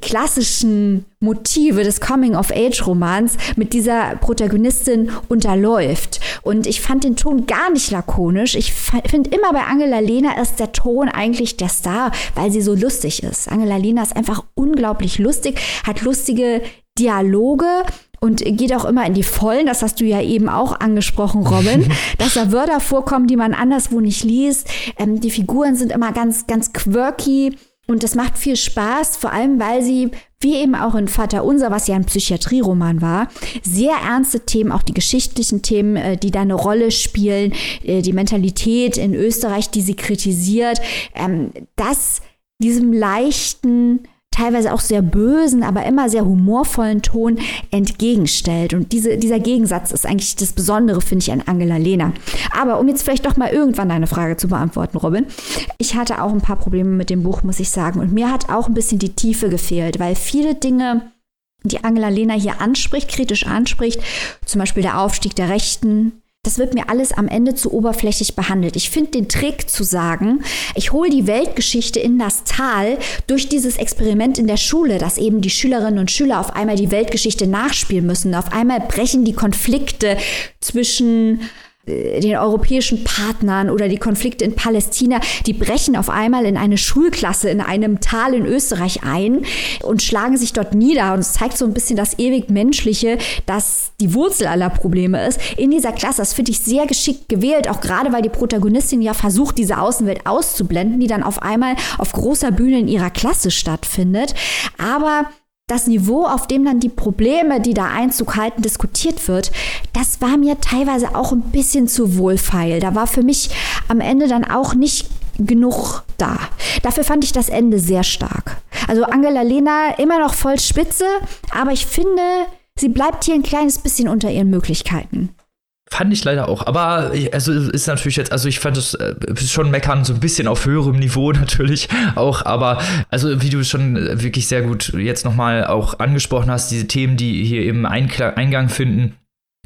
B: klassischen Motive des Coming-of-Age-Romans mit dieser Protagonistin unterläuft. Und ich fand den Ton gar nicht lakonisch. Ich finde immer bei Angela Lehner ist der Ton eigentlich der Star, weil sie so lustig ist. Angela Lehner ist einfach unglaublich lustig, hat lustige Dialoge und geht auch immer in die Vollen. Das hast du ja eben auch angesprochen, Robin, dass da Wörter vorkommen, die man anderswo nicht liest. Ähm, die Figuren sind immer ganz, ganz quirky. Und das macht viel Spaß, vor allem weil sie, wie eben auch in Vater Unser, was ja ein Psychiatrieroman war, sehr ernste Themen, auch die geschichtlichen Themen, äh, die da eine Rolle spielen, äh, die Mentalität in Österreich, die sie kritisiert, ähm, das diesem leichten, teilweise auch sehr bösen, aber immer sehr humorvollen Ton entgegenstellt. Und diese, dieser Gegensatz ist eigentlich das Besondere, finde ich, an Angela Lehner. Aber um jetzt vielleicht doch mal irgendwann deine Frage zu beantworten, Robin. Ich hatte auch ein paar Probleme mit dem Buch, muss ich sagen. Und mir hat auch ein bisschen die Tiefe gefehlt, weil viele Dinge die Angela Lehner hier anspricht, kritisch anspricht, zum Beispiel der Aufstieg der Rechten, das wird mir alles am Ende zu oberflächlich behandelt. Ich finde den Trick zu sagen, ich hole die Weltgeschichte in das Tal durch dieses Experiment in der Schule, dass eben die Schülerinnen und Schüler auf einmal die Weltgeschichte nachspielen müssen. Auf einmal brechen die Konflikte zwischen den europäischen Partnern oder die Konflikte in Palästina, die brechen auf einmal in eine Schulklasse in einem Tal in Österreich ein und schlagen sich dort nieder. Und es zeigt so ein bisschen das ewig Menschliche, das die Wurzel aller Probleme ist. In dieser Klasse, das finde ich sehr geschickt gewählt, auch gerade weil die Protagonistin ja versucht, diese Außenwelt auszublenden, die dann auf einmal auf großer Bühne in ihrer Klasse stattfindet. Aber das Niveau, auf dem dann die Probleme, die da Einzug halten, diskutiert wird, das war mir teilweise auch ein bisschen zu wohlfeil. Da war für mich am Ende dann auch nicht genug da. Dafür fand ich das Ende sehr stark. Also Angela Lena immer noch voll spitze, aber ich finde, sie bleibt hier ein kleines bisschen unter ihren Möglichkeiten.
A: Fand ich leider auch. Aber also ist natürlich jetzt, also ich fand es äh, schon meckern, so ein bisschen auf höherem Niveau natürlich auch. Aber also wie du schon wirklich sehr gut jetzt nochmal auch angesprochen hast, diese Themen, die hier eben Eingang finden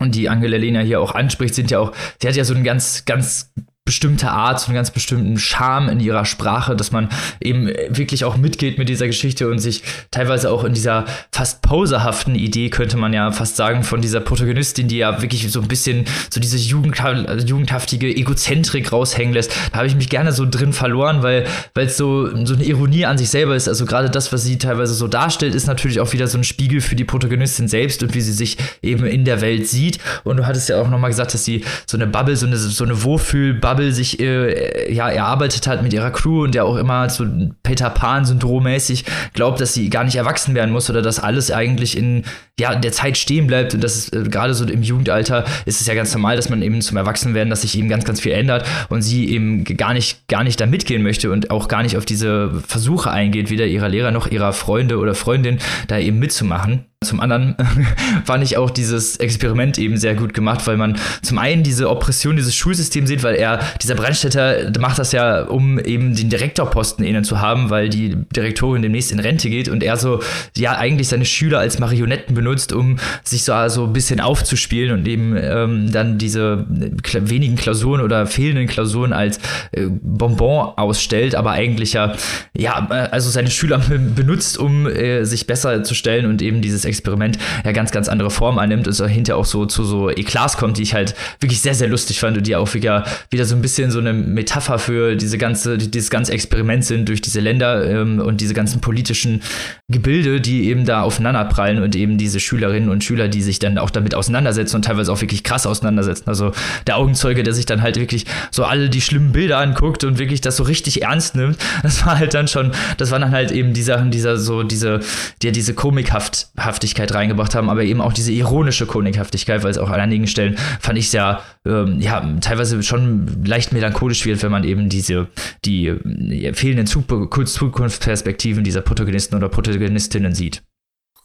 A: und die Angela Lena hier auch anspricht, sind ja auch, sie hat ja so einen ganz, ganz bestimmte Art, so einen ganz bestimmten Charme in ihrer Sprache, dass man eben wirklich auch mitgeht mit dieser Geschichte und sich teilweise auch in dieser fast poserhaften Idee, könnte man ja fast sagen, von dieser Protagonistin, die ja wirklich so ein bisschen so diese Jugend, jugendhaftige Egozentrik raushängen lässt. Da habe ich mich gerne so drin verloren, weil es so, so eine Ironie an sich selber ist. Also gerade das, was sie teilweise so darstellt, ist natürlich auch wieder so ein Spiegel für die Protagonistin selbst und wie sie sich eben in der Welt sieht. Und du hattest ja auch nochmal gesagt, dass sie so eine Bubble, so eine, so eine Wohlfühl-Bubble sich äh, ja erarbeitet hat mit ihrer Crew und der auch immer so Peter Pan-Syndrom-mäßig glaubt, dass sie gar nicht erwachsen werden muss oder dass alles eigentlich in ja, der Zeit stehen bleibt und das ist äh, gerade so im Jugendalter ist es ja ganz normal, dass man eben zum Erwachsenwerden, dass sich eben ganz, ganz viel ändert und sie eben gar nicht, gar nicht da mitgehen möchte und auch gar nicht auf diese Versuche eingeht, weder ihrer Lehrer noch ihrer Freunde oder Freundin da eben mitzumachen. Zum anderen fand ich auch dieses Experiment eben sehr gut gemacht, weil man zum einen diese Oppression dieses Schulsystems sieht, weil er, dieser Brandstätter macht das ja, um eben den Direktorposten innen zu haben, weil die Direktorin demnächst in Rente geht und er so, ja, eigentlich seine Schüler als Marionetten benutzt, um sich so also ein bisschen aufzuspielen und eben ähm, dann diese wenigen Klausuren oder fehlenden Klausuren als äh, Bonbon ausstellt, aber eigentlich ja, ja, äh, also seine Schüler benutzt, um äh, sich besser zu stellen und eben dieses Experiment ja ganz, ganz andere Form annimmt und hinterher auch so zu so Eklats kommt, die ich halt wirklich sehr, sehr lustig fand und die auch wieder, wieder so ein bisschen so eine Metapher für diese ganze, dieses ganze Experiment sind durch diese Länder ähm, und diese ganzen politischen Gebilde, die eben da aufeinanderprallen und eben diese Schülerinnen und Schüler, die sich dann auch damit auseinandersetzen und teilweise auch wirklich krass auseinandersetzen. Also der Augenzeuge, der sich dann halt wirklich so alle die schlimmen Bilder anguckt und wirklich das so richtig ernst nimmt, das war halt dann schon, das waren dann halt eben die Sachen, dieser so diese, die diese Komikhaft Komikhaftigkeit reingebracht haben, aber eben auch diese ironische Komikhaftigkeit, weil es auch an einigen Stellen fand ich es ja, ähm, ja teilweise schon leicht melancholisch wird, wenn man eben diese, die äh, fehlenden Zukunftsperspektiven dieser Protagonisten oder Protagonistinnen sieht.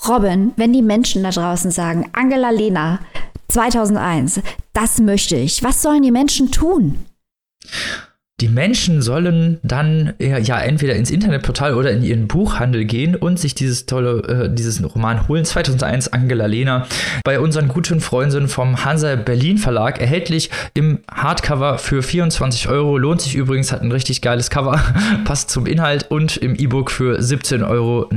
B: Robin, wenn die Menschen da draußen sagen, Angela Lena 2001, das möchte ich, was sollen die Menschen tun?
A: Die Menschen sollen dann ja entweder ins Internetportal oder in ihren Buchhandel gehen und sich dieses tolle, äh, diesen Roman holen. 2001 Angela Lena bei unseren guten Freunden vom Hansa Berlin Verlag erhältlich im Hardcover für 24 Euro. Lohnt sich übrigens, hat ein richtig geiles Cover, passt zum Inhalt und im E-Book für 17,99 Euro.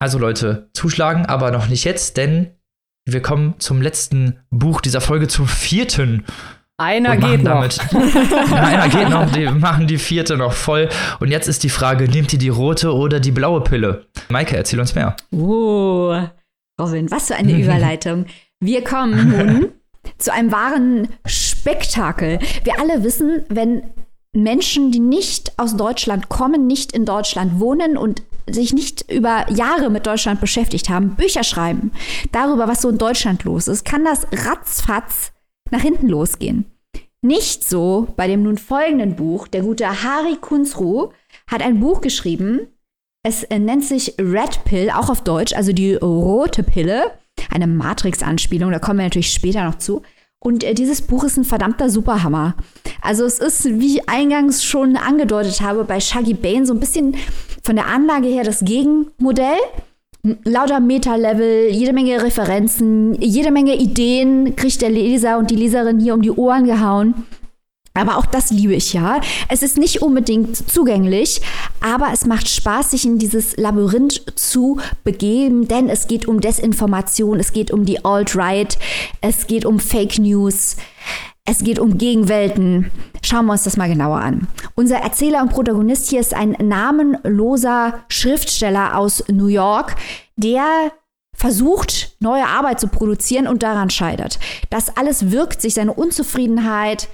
A: Also Leute, zuschlagen, aber noch nicht jetzt, denn wir kommen zum letzten Buch dieser Folge, zum vierten
C: einer geht noch. Damit,
A: einer geht noch, die machen die vierte noch voll. Und jetzt ist die Frage, nehmt ihr die rote oder die blaue Pille? Maike, erzähl uns mehr.
B: Oh, Robin, was für eine Überleitung. Wir kommen nun zu einem wahren Spektakel. Wir alle wissen, wenn Menschen, die nicht aus Deutschland kommen, nicht in Deutschland wohnen und sich nicht über Jahre mit Deutschland beschäftigt haben, Bücher schreiben darüber, was so in Deutschland los ist, kann das ratzfatz nach hinten losgehen. Nicht so bei dem nun folgenden Buch. Der gute Hari Kunzru hat ein Buch geschrieben. Es äh, nennt sich Red Pill, auch auf Deutsch, also die rote Pille. Eine Matrix-Anspielung, da kommen wir natürlich später noch zu. Und äh, dieses Buch ist ein verdammter Superhammer. Also es ist, wie ich eingangs schon angedeutet habe, bei Shaggy Bane so ein bisschen von der Anlage her das Gegenmodell lauter Meta-Level, jede Menge Referenzen, jede Menge Ideen kriegt der Leser und die Leserin hier um die Ohren gehauen. Aber auch das liebe ich ja. Es ist nicht unbedingt zugänglich, aber es macht Spaß, sich in dieses Labyrinth zu begeben, denn es geht um Desinformation, es geht um die Alt-Right, es geht um Fake News. Es geht um Gegenwelten. Schauen wir uns das mal genauer an. Unser Erzähler und Protagonist hier ist ein namenloser Schriftsteller aus New York, der versucht, neue Arbeit zu produzieren und daran scheitert. Das alles wirkt sich, seine Unzufriedenheit,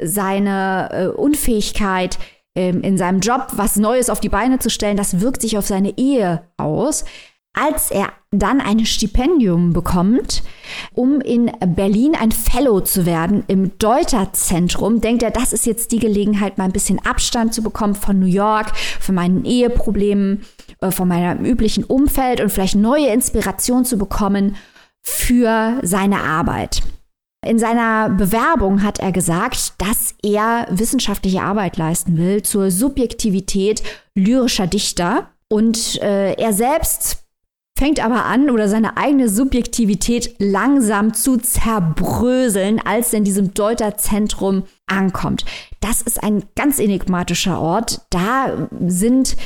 B: seine äh, Unfähigkeit, ähm, in seinem Job was Neues auf die Beine zu stellen, das wirkt sich auf seine Ehe aus. Als er dann ein Stipendium bekommt, um in Berlin ein Fellow zu werden im Deuterzentrum, denkt er, das ist jetzt die Gelegenheit, mal ein bisschen Abstand zu bekommen von New York, von meinen Eheproblemen, äh, von meinem üblichen Umfeld und vielleicht neue Inspiration zu bekommen für seine Arbeit. In seiner Bewerbung hat er gesagt, dass er wissenschaftliche Arbeit leisten will zur Subjektivität lyrischer Dichter. Und äh, er selbst fängt aber an oder seine eigene Subjektivität langsam zu zerbröseln, als er in diesem Deuterzentrum ankommt. Das ist ein ganz enigmatischer Ort. Da sind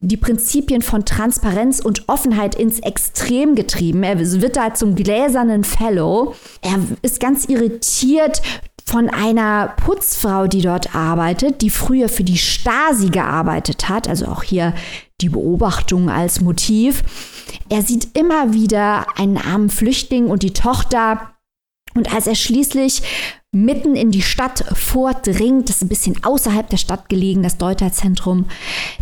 B: die Prinzipien von Transparenz und Offenheit ins Extrem getrieben. Er wird da zum gläsernen Fellow. Er ist ganz irritiert von einer Putzfrau, die dort arbeitet, die früher für die Stasi gearbeitet hat, also auch hier die Beobachtung als Motiv. Er sieht immer wieder einen armen Flüchtling und die Tochter. Und als er schließlich mitten in die Stadt vordringt, das ist ein bisschen außerhalb der Stadt gelegen, das Deuterzentrum,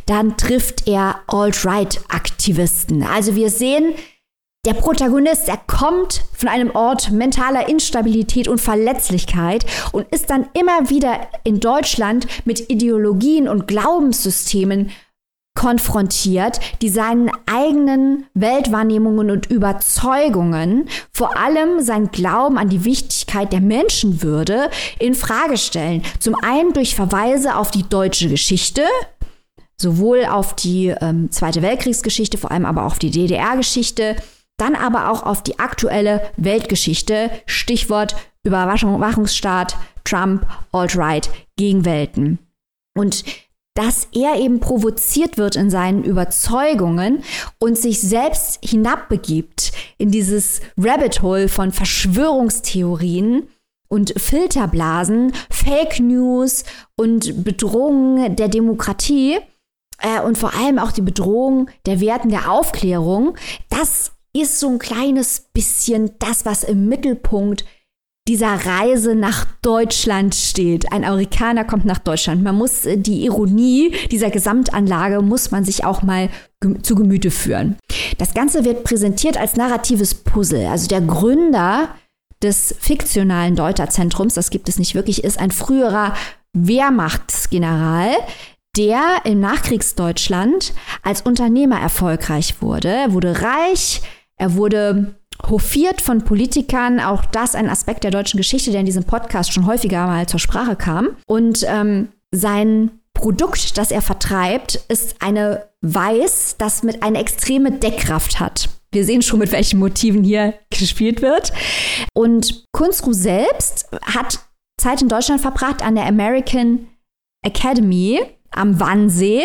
B: dann trifft er Alt-Right-Aktivisten. Also wir sehen, der Protagonist, er kommt von einem Ort mentaler Instabilität und Verletzlichkeit und ist dann immer wieder in Deutschland mit Ideologien und Glaubenssystemen konfrontiert, die seinen eigenen Weltwahrnehmungen und Überzeugungen, vor allem sein Glauben an die Wichtigkeit der Menschenwürde, in Frage stellen. Zum einen durch Verweise auf die deutsche Geschichte, sowohl auf die ähm, Zweite Weltkriegsgeschichte, vor allem aber auch auf die DDR-Geschichte, dann aber auch auf die aktuelle Weltgeschichte, Stichwort Überwachungsstaat, Trump, Alt-Right, Gegenwelten. Und dass er eben provoziert wird in seinen Überzeugungen und sich selbst hinabbegibt in dieses Rabbit Hole von Verschwörungstheorien und Filterblasen, Fake News und Bedrohungen der Demokratie äh, und vor allem auch die Bedrohung der Werten der Aufklärung, das ist so ein kleines bisschen das, was im Mittelpunkt dieser Reise nach Deutschland steht. Ein Amerikaner kommt nach Deutschland. Man muss äh, die Ironie dieser Gesamtanlage muss man sich auch mal zu Gemüte führen. Das Ganze wird präsentiert als narratives Puzzle. Also der Gründer des fiktionalen Deuterzentrums, das gibt es nicht wirklich, ist ein früherer Wehrmachtsgeneral, der im Nachkriegsdeutschland als Unternehmer erfolgreich wurde. Er wurde reich, er wurde hofiert von Politikern, auch das ein Aspekt der deutschen Geschichte, der in diesem Podcast schon häufiger mal zur Sprache kam. Und ähm, sein Produkt, das er vertreibt, ist eine Weiß, das mit einer extreme Deckkraft hat. Wir sehen schon, mit welchen Motiven hier gespielt wird. Und Kunstru selbst hat Zeit in Deutschland verbracht an der American Academy am Wannsee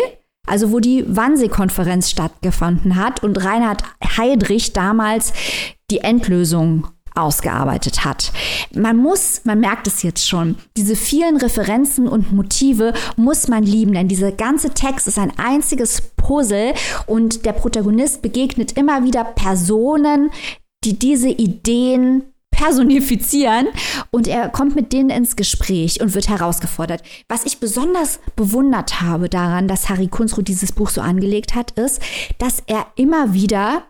B: also wo die Wannsee-Konferenz stattgefunden hat und Reinhard Heydrich damals die Endlösung ausgearbeitet hat. Man muss, man merkt es jetzt schon, diese vielen Referenzen und Motive muss man lieben, denn dieser ganze Text ist ein einziges Puzzle und der Protagonist begegnet immer wieder Personen, die diese Ideen personifizieren und er kommt mit denen ins Gespräch und wird herausgefordert. Was ich besonders bewundert habe daran, dass Harry Kunzruh dieses Buch so angelegt hat, ist, dass er immer wieder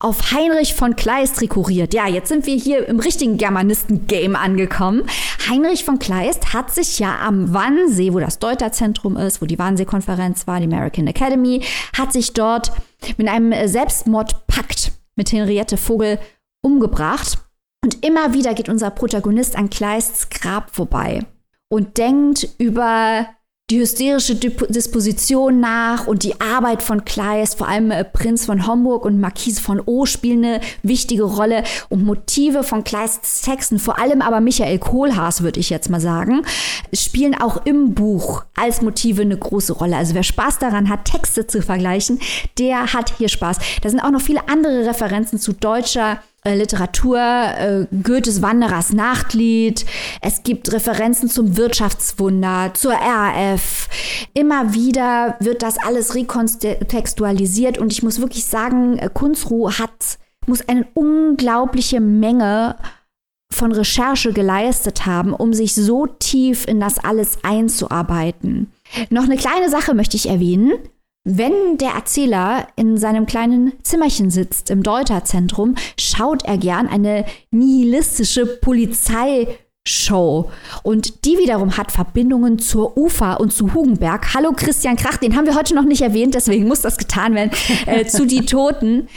B: auf Heinrich von Kleist rekurriert. Ja, jetzt sind wir hier im richtigen Germanisten-Game angekommen. Heinrich von Kleist hat sich ja am Wannsee, wo das Deuterzentrum ist, wo die Wannsee-Konferenz war, die American Academy, hat sich dort mit einem Selbstmordpakt mit Henriette Vogel umgebracht. Und immer wieder geht unser Protagonist an Kleists Grab vorbei und denkt über die hysterische Disposition nach und die Arbeit von Kleist, vor allem äh, Prinz von Homburg und Marquise von O spielen eine wichtige Rolle und Motive von Kleists Texten, vor allem aber Michael Kohlhaas, würde ich jetzt mal sagen, spielen auch im Buch als Motive eine große Rolle. Also wer Spaß daran hat, Texte zu vergleichen, der hat hier Spaß. Da sind auch noch viele andere Referenzen zu deutscher Literatur, äh, Goethes Wanderers Nachtlied. Es gibt Referenzen zum Wirtschaftswunder, zur RAF. Immer wieder wird das alles rekontextualisiert und ich muss wirklich sagen, äh, Kunstruh hat, muss eine unglaubliche Menge von Recherche geleistet haben, um sich so tief in das alles einzuarbeiten. Noch eine kleine Sache möchte ich erwähnen. Wenn der Erzähler in seinem kleinen Zimmerchen sitzt im Deuterzentrum, schaut er gern eine nihilistische Polizeishow. Und die wiederum hat Verbindungen zur UFA und zu Hugenberg. Hallo Christian Krach, den haben wir heute noch nicht erwähnt, deswegen muss das getan werden. Äh, zu Die Toten.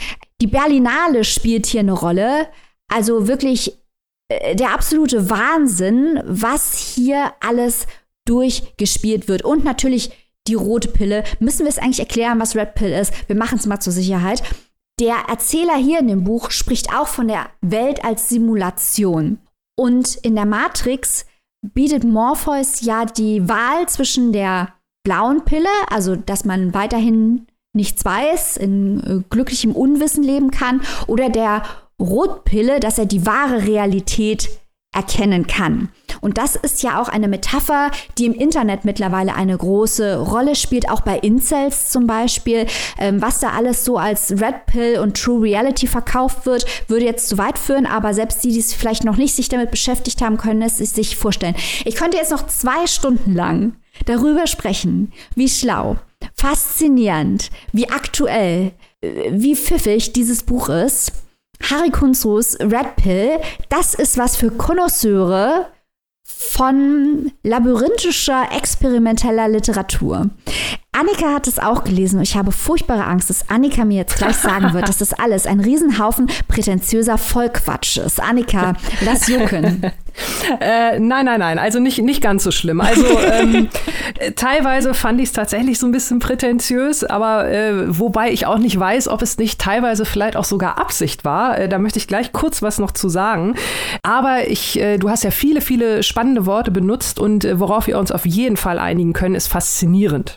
B: Die Berlinale spielt hier eine Rolle. Also wirklich äh, der absolute Wahnsinn, was hier alles durchgespielt wird. Und natürlich die rote Pille. Müssen wir es eigentlich erklären, was Red Pill ist? Wir machen es mal zur Sicherheit. Der Erzähler hier in dem Buch spricht auch von der Welt als Simulation. Und in der Matrix bietet Morpheus ja die Wahl zwischen der blauen Pille, also dass man weiterhin nichts weiß, in äh, glücklichem Unwissen leben kann, oder der Rotpille, dass er die wahre Realität erkennen kann. Und das ist ja auch eine Metapher, die im Internet mittlerweile eine große Rolle spielt, auch bei Incels zum Beispiel. Ähm, was da alles so als Red Pill und True Reality verkauft wird, würde jetzt zu weit führen, aber selbst die, die es vielleicht noch nicht sich damit beschäftigt haben, können es sich vorstellen. Ich könnte jetzt noch zwei Stunden lang darüber sprechen, wie schlau, faszinierend, wie aktuell, äh, wie pfiffig dieses Buch ist. Harry Kunzus Red Pill, das ist was für Konnoisseure von labyrinthischer, experimenteller Literatur. Annika hat es auch gelesen und ich habe furchtbare Angst, dass Annika mir jetzt gleich sagen wird, dass das alles ein Riesenhaufen prätentiöser Vollquatsch ist. Annika, lass jucken.
C: Äh, nein, nein, nein, also nicht, nicht ganz so schlimm. Also ähm, teilweise fand ich es tatsächlich so ein bisschen prätentiös, aber äh, wobei ich auch nicht weiß, ob es nicht teilweise vielleicht auch sogar Absicht war. Äh, da möchte ich gleich kurz was noch zu sagen. Aber ich, äh, du hast ja viele, viele spannende Worte benutzt und äh, worauf wir uns auf jeden Fall einigen können, ist faszinierend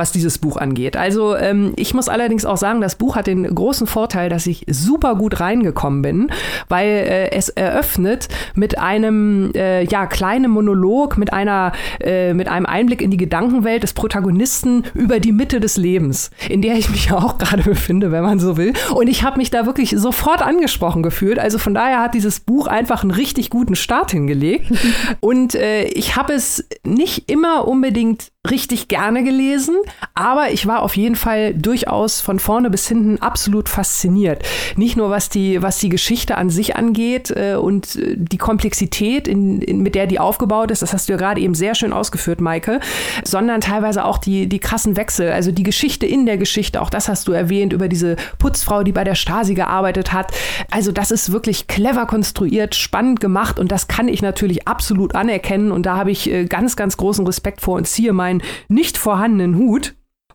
C: was dieses Buch angeht. Also ähm, ich muss allerdings auch sagen, das Buch hat den großen Vorteil, dass ich super gut reingekommen bin, weil äh, es eröffnet mit einem äh, ja kleinen Monolog, mit einer äh, mit einem Einblick in die Gedankenwelt des Protagonisten über die Mitte des Lebens, in der ich mich auch gerade befinde, wenn man so will. Und ich habe mich da wirklich sofort angesprochen gefühlt. Also von daher hat dieses Buch einfach einen richtig guten Start hingelegt. Und äh, ich habe es nicht immer unbedingt richtig gerne gelesen, aber ich war auf jeden Fall durchaus von vorne bis hinten absolut fasziniert. Nicht nur was die, was die Geschichte an sich angeht äh, und äh, die Komplexität, in, in, mit der die aufgebaut ist, das hast du ja gerade eben sehr schön ausgeführt, Maike, sondern teilweise auch die, die krassen Wechsel, also die Geschichte in der Geschichte, auch das hast du erwähnt, über diese Putzfrau, die bei der Stasi gearbeitet hat. Also das ist wirklich clever konstruiert, spannend gemacht und das kann ich natürlich absolut anerkennen und da habe ich äh, ganz, ganz großen Respekt vor und ziehe meinen einen nicht vorhandenen Hut.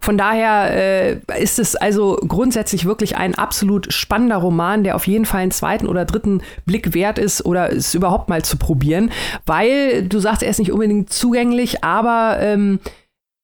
C: Von daher äh, ist es also grundsätzlich wirklich ein absolut spannender Roman, der auf jeden Fall einen zweiten oder dritten Blick wert ist oder es überhaupt mal zu probieren, weil du sagst, er ist nicht unbedingt zugänglich, aber ähm,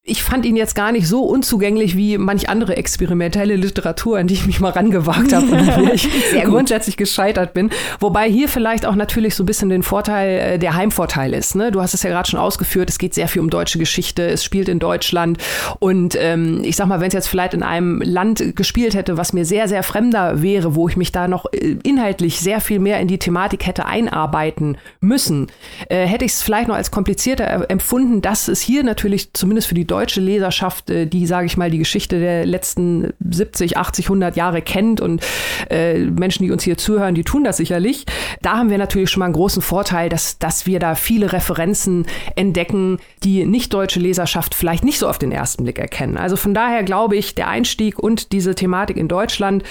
C: ich fand ihn jetzt gar nicht so unzugänglich wie manch andere experimentelle Literatur, an die ich mich mal rangewagt habe und wo ich grundsätzlich gescheitert bin. Wobei hier vielleicht auch natürlich so ein bisschen den Vorteil, äh, der Heimvorteil ist. Ne? Du hast es ja gerade schon ausgeführt, es geht sehr viel um deutsche Geschichte, es spielt in Deutschland und ähm, ich sag mal, wenn es jetzt vielleicht in einem Land gespielt hätte, was mir sehr, sehr fremder wäre, wo ich mich da noch äh, inhaltlich sehr viel mehr in die Thematik hätte einarbeiten müssen, äh, hätte ich es vielleicht noch als komplizierter empfunden, dass es hier natürlich zumindest für die deutsche Leserschaft, äh, die, sage ich mal, die Geschichte der letzten 70, 80, 100 Jahre kennt und äh, Menschen, die uns hier zuhören, die tun das sicherlich. Da haben wir natürlich schon mal einen großen Vorteil, dass, dass wir da viele Referenzen entdecken, die nicht deutsche Leserschaft vielleicht nicht so auf den ersten Blick erkennen. Also von daher glaube ich, der Einstieg und diese Thematik in Deutschland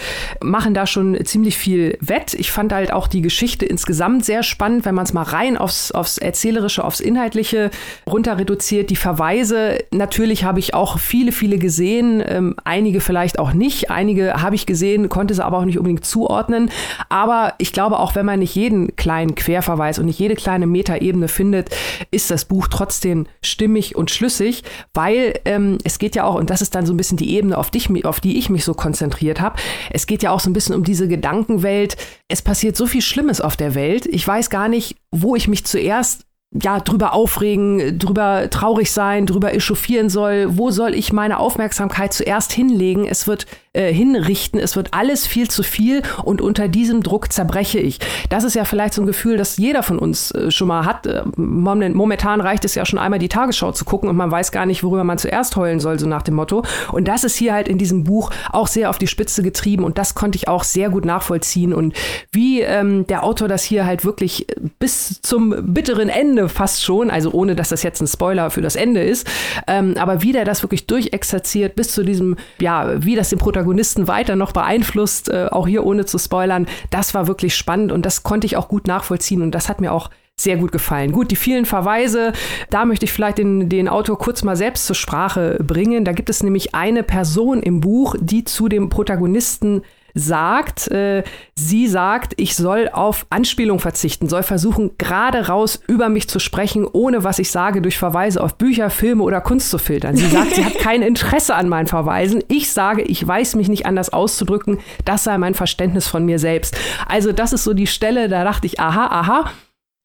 C: machen da schon ziemlich viel wett. Ich fand halt auch die Geschichte insgesamt sehr spannend, wenn man es mal rein aufs, aufs Erzählerische, aufs Inhaltliche runter reduziert. Die Verweise, natürlich habe ich auch viele, viele gesehen, ähm, einige vielleicht auch nicht. Einige habe ich gesehen, konnte sie aber auch nicht unbedingt zuordnen. Aber ich glaube, auch wenn man nicht jeden kleinen Querverweis und nicht jede kleine Metaebene findet, ist das Buch trotzdem stimmig und schlüssig, weil ähm, es geht ja auch, und das ist dann so ein bisschen die Ebene, auf, dich, auf die ich mich so konzentriert habe, es geht ja auch so ein bisschen um diese Gedankenwelt. Es passiert so viel Schlimmes auf der Welt. Ich weiß gar nicht, wo ich mich zuerst ja, drüber aufregen, drüber traurig sein, drüber echauffieren soll. Wo soll ich meine Aufmerksamkeit zuerst hinlegen? Es wird äh, hinrichten. Es wird alles viel zu viel und unter diesem Druck zerbreche ich. Das ist ja vielleicht so ein Gefühl, das jeder von uns äh, schon mal hat. Äh, momentan reicht es ja schon einmal die Tagesschau zu gucken und man weiß gar nicht, worüber man zuerst heulen soll, so nach dem Motto. Und das ist hier halt in diesem Buch auch sehr auf die Spitze getrieben und das konnte ich auch sehr gut nachvollziehen. Und wie ähm, der Autor das hier halt wirklich bis zum bitteren Ende fast schon, also ohne dass das jetzt ein Spoiler für das Ende ist, ähm, aber wie der das wirklich durchexerziert bis zu diesem, ja, wie das den Protagonisten Protagonisten weiter noch beeinflusst, äh, auch hier ohne zu spoilern. Das war wirklich spannend und das konnte ich auch gut nachvollziehen und das hat mir auch sehr gut gefallen. Gut, die vielen Verweise, da möchte ich vielleicht den, den Autor kurz mal selbst zur Sprache bringen. Da gibt es nämlich eine Person im Buch, die zu dem Protagonisten sagt, äh, sie sagt, ich soll auf Anspielung verzichten, soll versuchen, gerade raus über mich zu sprechen, ohne was ich sage, durch Verweise auf Bücher, Filme oder Kunst zu filtern. Sie sagt, sie hat kein Interesse an meinen Verweisen. Ich sage, ich weiß mich nicht anders auszudrücken. Das sei mein Verständnis von mir selbst. Also das ist so die Stelle, da dachte ich, aha, aha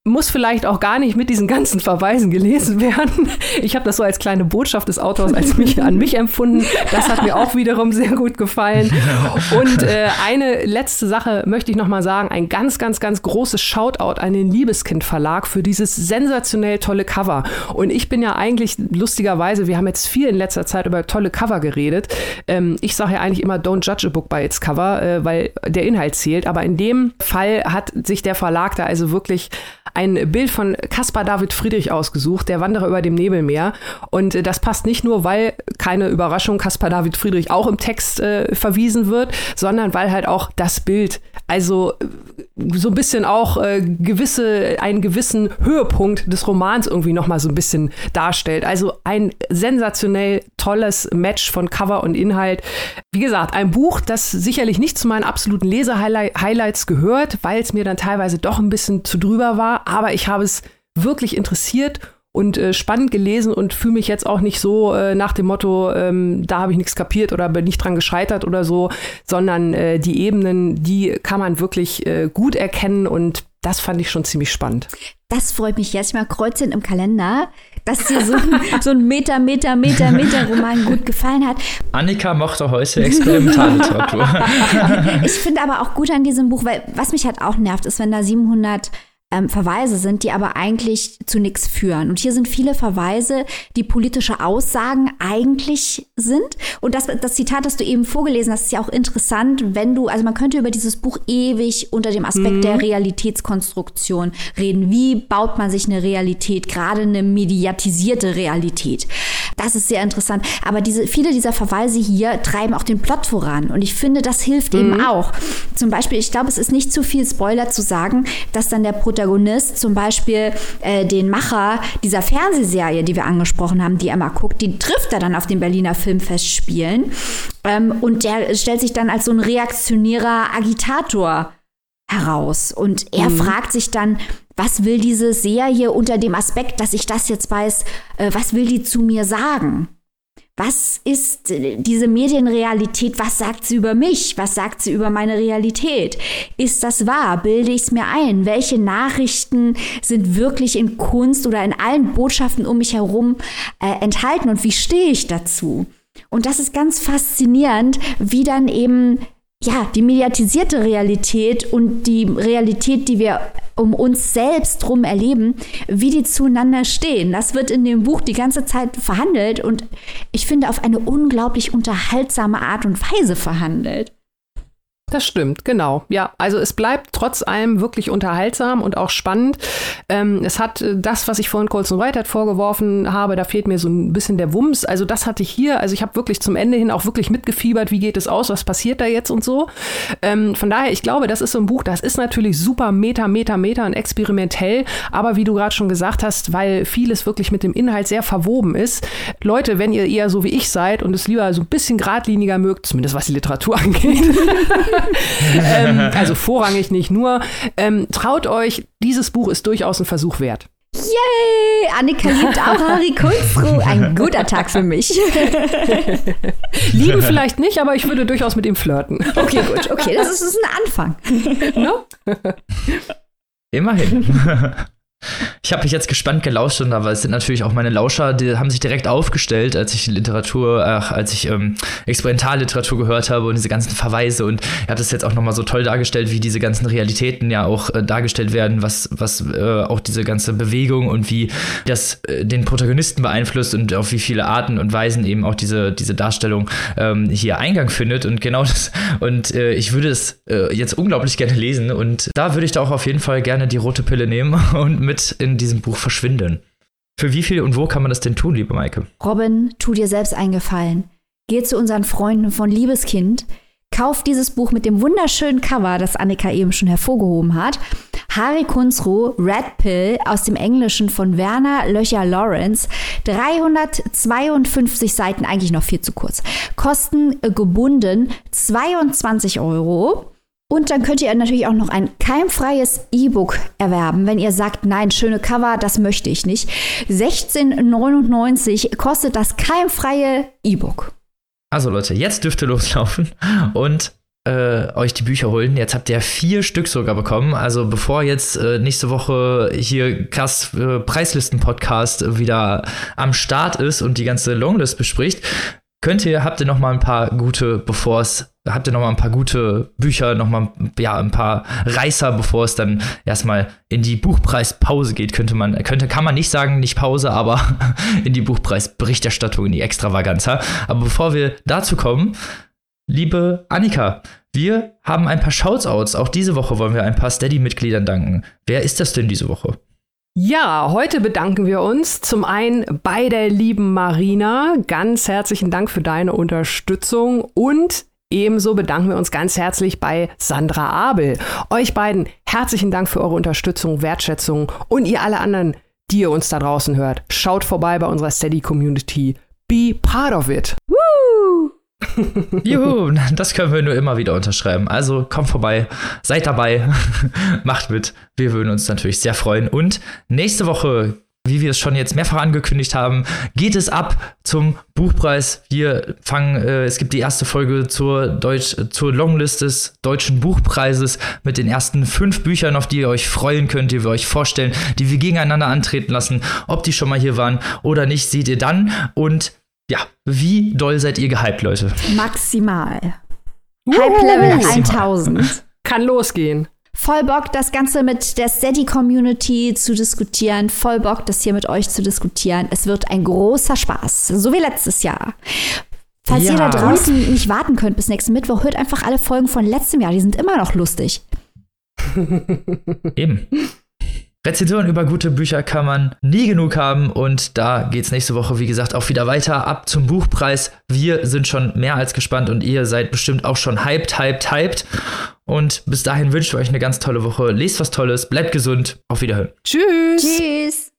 C: muss vielleicht auch gar nicht mit diesen ganzen Verweisen gelesen werden. Ich habe das so als kleine Botschaft des Autors als mich, an mich empfunden. Das hat mir auch wiederum sehr gut gefallen. Und äh, eine letzte Sache möchte ich noch mal sagen: Ein ganz, ganz, ganz großes Shoutout an den Liebeskind Verlag für dieses sensationell tolle Cover. Und ich bin ja eigentlich lustigerweise, wir haben jetzt viel in letzter Zeit über tolle Cover geredet. Ähm, ich sage ja eigentlich immer, don't judge a book by its cover, äh, weil der Inhalt zählt. Aber in dem Fall hat sich der Verlag da also wirklich ein Bild von Caspar David Friedrich ausgesucht, der Wanderer über dem Nebelmeer. Und äh, das passt nicht nur, weil keine Überraschung Caspar David Friedrich auch im Text äh, verwiesen wird, sondern weil halt auch das Bild, also äh, so ein bisschen auch äh, gewisse, einen gewissen Höhepunkt des Romans irgendwie nochmal so ein bisschen darstellt. Also ein sensationell tolles Match von Cover und Inhalt. Wie gesagt, ein Buch, das sicherlich nicht zu meinen absoluten Leser-Highlights gehört, weil es mir dann teilweise doch ein bisschen zu drüber war aber ich habe es wirklich interessiert und äh, spannend gelesen und fühle mich jetzt auch nicht so äh, nach dem Motto, ähm, da habe ich nichts kapiert oder bin nicht dran gescheitert oder so, sondern äh, die Ebenen, die kann man wirklich äh, gut erkennen und das fand ich schon ziemlich spannend.
B: Das freut mich jetzt mal kreuzen im Kalender, dass dir so ein, so ein Meter, Meter, Meter, Meter Roman gut gefallen hat.
A: Annika mochte heute Experimentalliteratur.
B: ich finde aber auch gut an diesem Buch, weil was mich halt auch nervt, ist, wenn da 700 ähm, Verweise sind, die aber eigentlich zu nichts führen. Und hier sind viele Verweise, die politische Aussagen eigentlich sind. Und das, das Zitat, das du eben vorgelesen hast, ist ja auch interessant, wenn du, also man könnte über dieses Buch ewig unter dem Aspekt mhm. der Realitätskonstruktion reden. Wie baut man sich eine Realität, gerade eine mediatisierte Realität? Das ist sehr interessant. Aber diese, viele dieser Verweise hier treiben auch den Plot voran. Und ich finde, das hilft mhm. eben auch. Zum Beispiel, ich glaube, es ist nicht zu viel Spoiler zu sagen, dass dann der Protagonist zum Beispiel äh, den Macher dieser Fernsehserie, die wir angesprochen haben, die er mal guckt, die trifft er dann auf den Berliner Filmfestspielen. Ähm, und der stellt sich dann als so ein reaktionärer Agitator heraus. Und er mhm. fragt sich dann, was will diese Serie unter dem Aspekt, dass ich das jetzt weiß, äh, was will die zu mir sagen? Was ist äh, diese Medienrealität? Was sagt sie über mich? Was sagt sie über meine Realität? Ist das wahr? Bilde ich es mir ein? Welche Nachrichten sind wirklich in Kunst oder in allen Botschaften um mich herum äh, enthalten und wie stehe ich dazu? Und das ist ganz faszinierend, wie dann eben ja, die mediatisierte Realität und die Realität, die wir um uns selbst drum erleben, wie die zueinander stehen. Das wird in dem Buch die ganze Zeit verhandelt und ich finde auf eine unglaublich unterhaltsame Art und Weise verhandelt.
C: Das stimmt, genau. Ja, also es bleibt trotz allem wirklich unterhaltsam und auch spannend. Ähm, es hat äh, das, was ich vorhin Colson Whitehead vorgeworfen habe, da fehlt mir so ein bisschen der Wumms. Also das hatte ich hier. Also ich habe wirklich zum Ende hin auch wirklich mitgefiebert, wie geht es aus, was passiert da jetzt und so. Ähm, von daher, ich glaube, das ist so ein Buch, das ist natürlich super meta, meta, meta und experimentell. Aber wie du gerade schon gesagt hast, weil vieles wirklich mit dem Inhalt sehr verwoben ist. Leute, wenn ihr eher so wie ich seid und es lieber so ein bisschen geradliniger mögt, zumindest was die Literatur angeht, ähm, also vorrangig nicht nur. Ähm, traut euch, dieses Buch ist durchaus ein Versuch wert.
B: Yay! Annika liebt auch Harry Kunstruh. Ein guter Tag für mich.
C: Lieben vielleicht nicht, aber ich würde durchaus mit ihm flirten.
B: Okay, gut. Okay, das ist, das ist ein Anfang. No?
A: Immerhin. Ich habe mich jetzt gespannt gelauscht, und aber es sind natürlich auch meine Lauscher, die haben sich direkt aufgestellt, als ich Literatur, ach, als ich ähm, Experimentalliteratur gehört habe und diese ganzen Verweise. Und ihr habt es jetzt auch nochmal so toll dargestellt, wie diese ganzen Realitäten ja auch äh, dargestellt werden, was, was äh, auch diese ganze Bewegung und wie das äh, den Protagonisten beeinflusst und auf wie viele Arten und Weisen eben auch diese, diese Darstellung ähm, hier Eingang findet. Und genau das und äh, ich würde es äh, jetzt unglaublich gerne lesen. Und da würde ich da auch auf jeden Fall gerne die rote Pille nehmen und mit mit in diesem Buch verschwinden. Für wie viel und wo kann man das denn tun, liebe Maike?
B: Robin, tu dir selbst einen Gefallen. Geh zu unseren Freunden von Liebeskind, kauf dieses Buch mit dem wunderschönen Cover, das Annika eben schon hervorgehoben hat, Harry Kunzru, Red Pill aus dem Englischen von Werner Löcher Lawrence. 352 Seiten, eigentlich noch viel zu kurz. Kosten gebunden 22 Euro. Und dann könnt ihr natürlich auch noch ein keimfreies E-Book erwerben, wenn ihr sagt, nein, schöne Cover, das möchte ich nicht. 16,99 kostet das keimfreie E-Book.
A: Also Leute, jetzt dürft ihr loslaufen und äh, euch die Bücher holen. Jetzt habt ihr vier Stück sogar bekommen. Also bevor jetzt äh, nächste Woche hier krass äh, Preislisten-Podcast wieder am Start ist und die ganze Longlist bespricht, könnt ihr, habt ihr noch mal ein paar gute, bevor es habt ihr noch mal ein paar gute Bücher, noch mal ja ein paar Reißer, bevor es dann erstmal in die Buchpreispause geht, könnte man könnte kann man nicht sagen, nicht Pause, aber in die Buchpreisberichterstattung, in die Extravaganza. Aber bevor wir dazu kommen, liebe Annika, wir haben ein paar Shoutouts. Auch diese Woche wollen wir ein paar Steady-Mitgliedern danken. Wer ist das denn diese Woche?
C: Ja, heute bedanken wir uns zum einen bei der lieben Marina. Ganz herzlichen Dank für deine Unterstützung und Ebenso bedanken wir uns ganz herzlich bei Sandra Abel. Euch beiden herzlichen Dank für eure Unterstützung, Wertschätzung und ihr alle anderen, die ihr uns da draußen hört. Schaut vorbei bei unserer Steady Community. Be part of it.
B: Woo!
A: Juhu, das können wir nur immer wieder unterschreiben. Also kommt vorbei, seid dabei, macht mit. Wir würden uns natürlich sehr freuen. Und nächste Woche wie wir es schon jetzt mehrfach angekündigt haben, geht es ab zum Buchpreis. Wir fangen, äh, es gibt die erste Folge zur Deutsch, zur Longlist des deutschen Buchpreises mit den ersten fünf Büchern, auf die ihr euch freuen könnt, die wir euch vorstellen, die wir gegeneinander antreten lassen. Ob die schon mal hier waren oder nicht, seht ihr dann. Und ja, wie doll seid ihr gehypt, Leute?
B: Maximal. Hype Level 1000.
C: Kann losgehen
B: voll Bock, das Ganze mit der Steady-Community zu diskutieren, voll Bock, das hier mit euch zu diskutieren. Es wird ein großer Spaß, so wie letztes Jahr. Falls ja. ihr da draußen nicht warten könnt bis nächsten Mittwoch, hört einfach alle Folgen von letztem Jahr, die sind immer noch lustig.
A: Eben. Rezensionen über gute Bücher kann man nie genug haben und da geht es nächste Woche, wie gesagt, auch wieder weiter ab zum Buchpreis. Wir sind schon mehr als gespannt und ihr seid bestimmt auch schon hyped, hyped, hyped. Und bis dahin wünsche ich euch eine ganz tolle Woche. Lest was Tolles, bleibt gesund. Auf Wiederhören.
C: Tschüss.
B: Tschüss.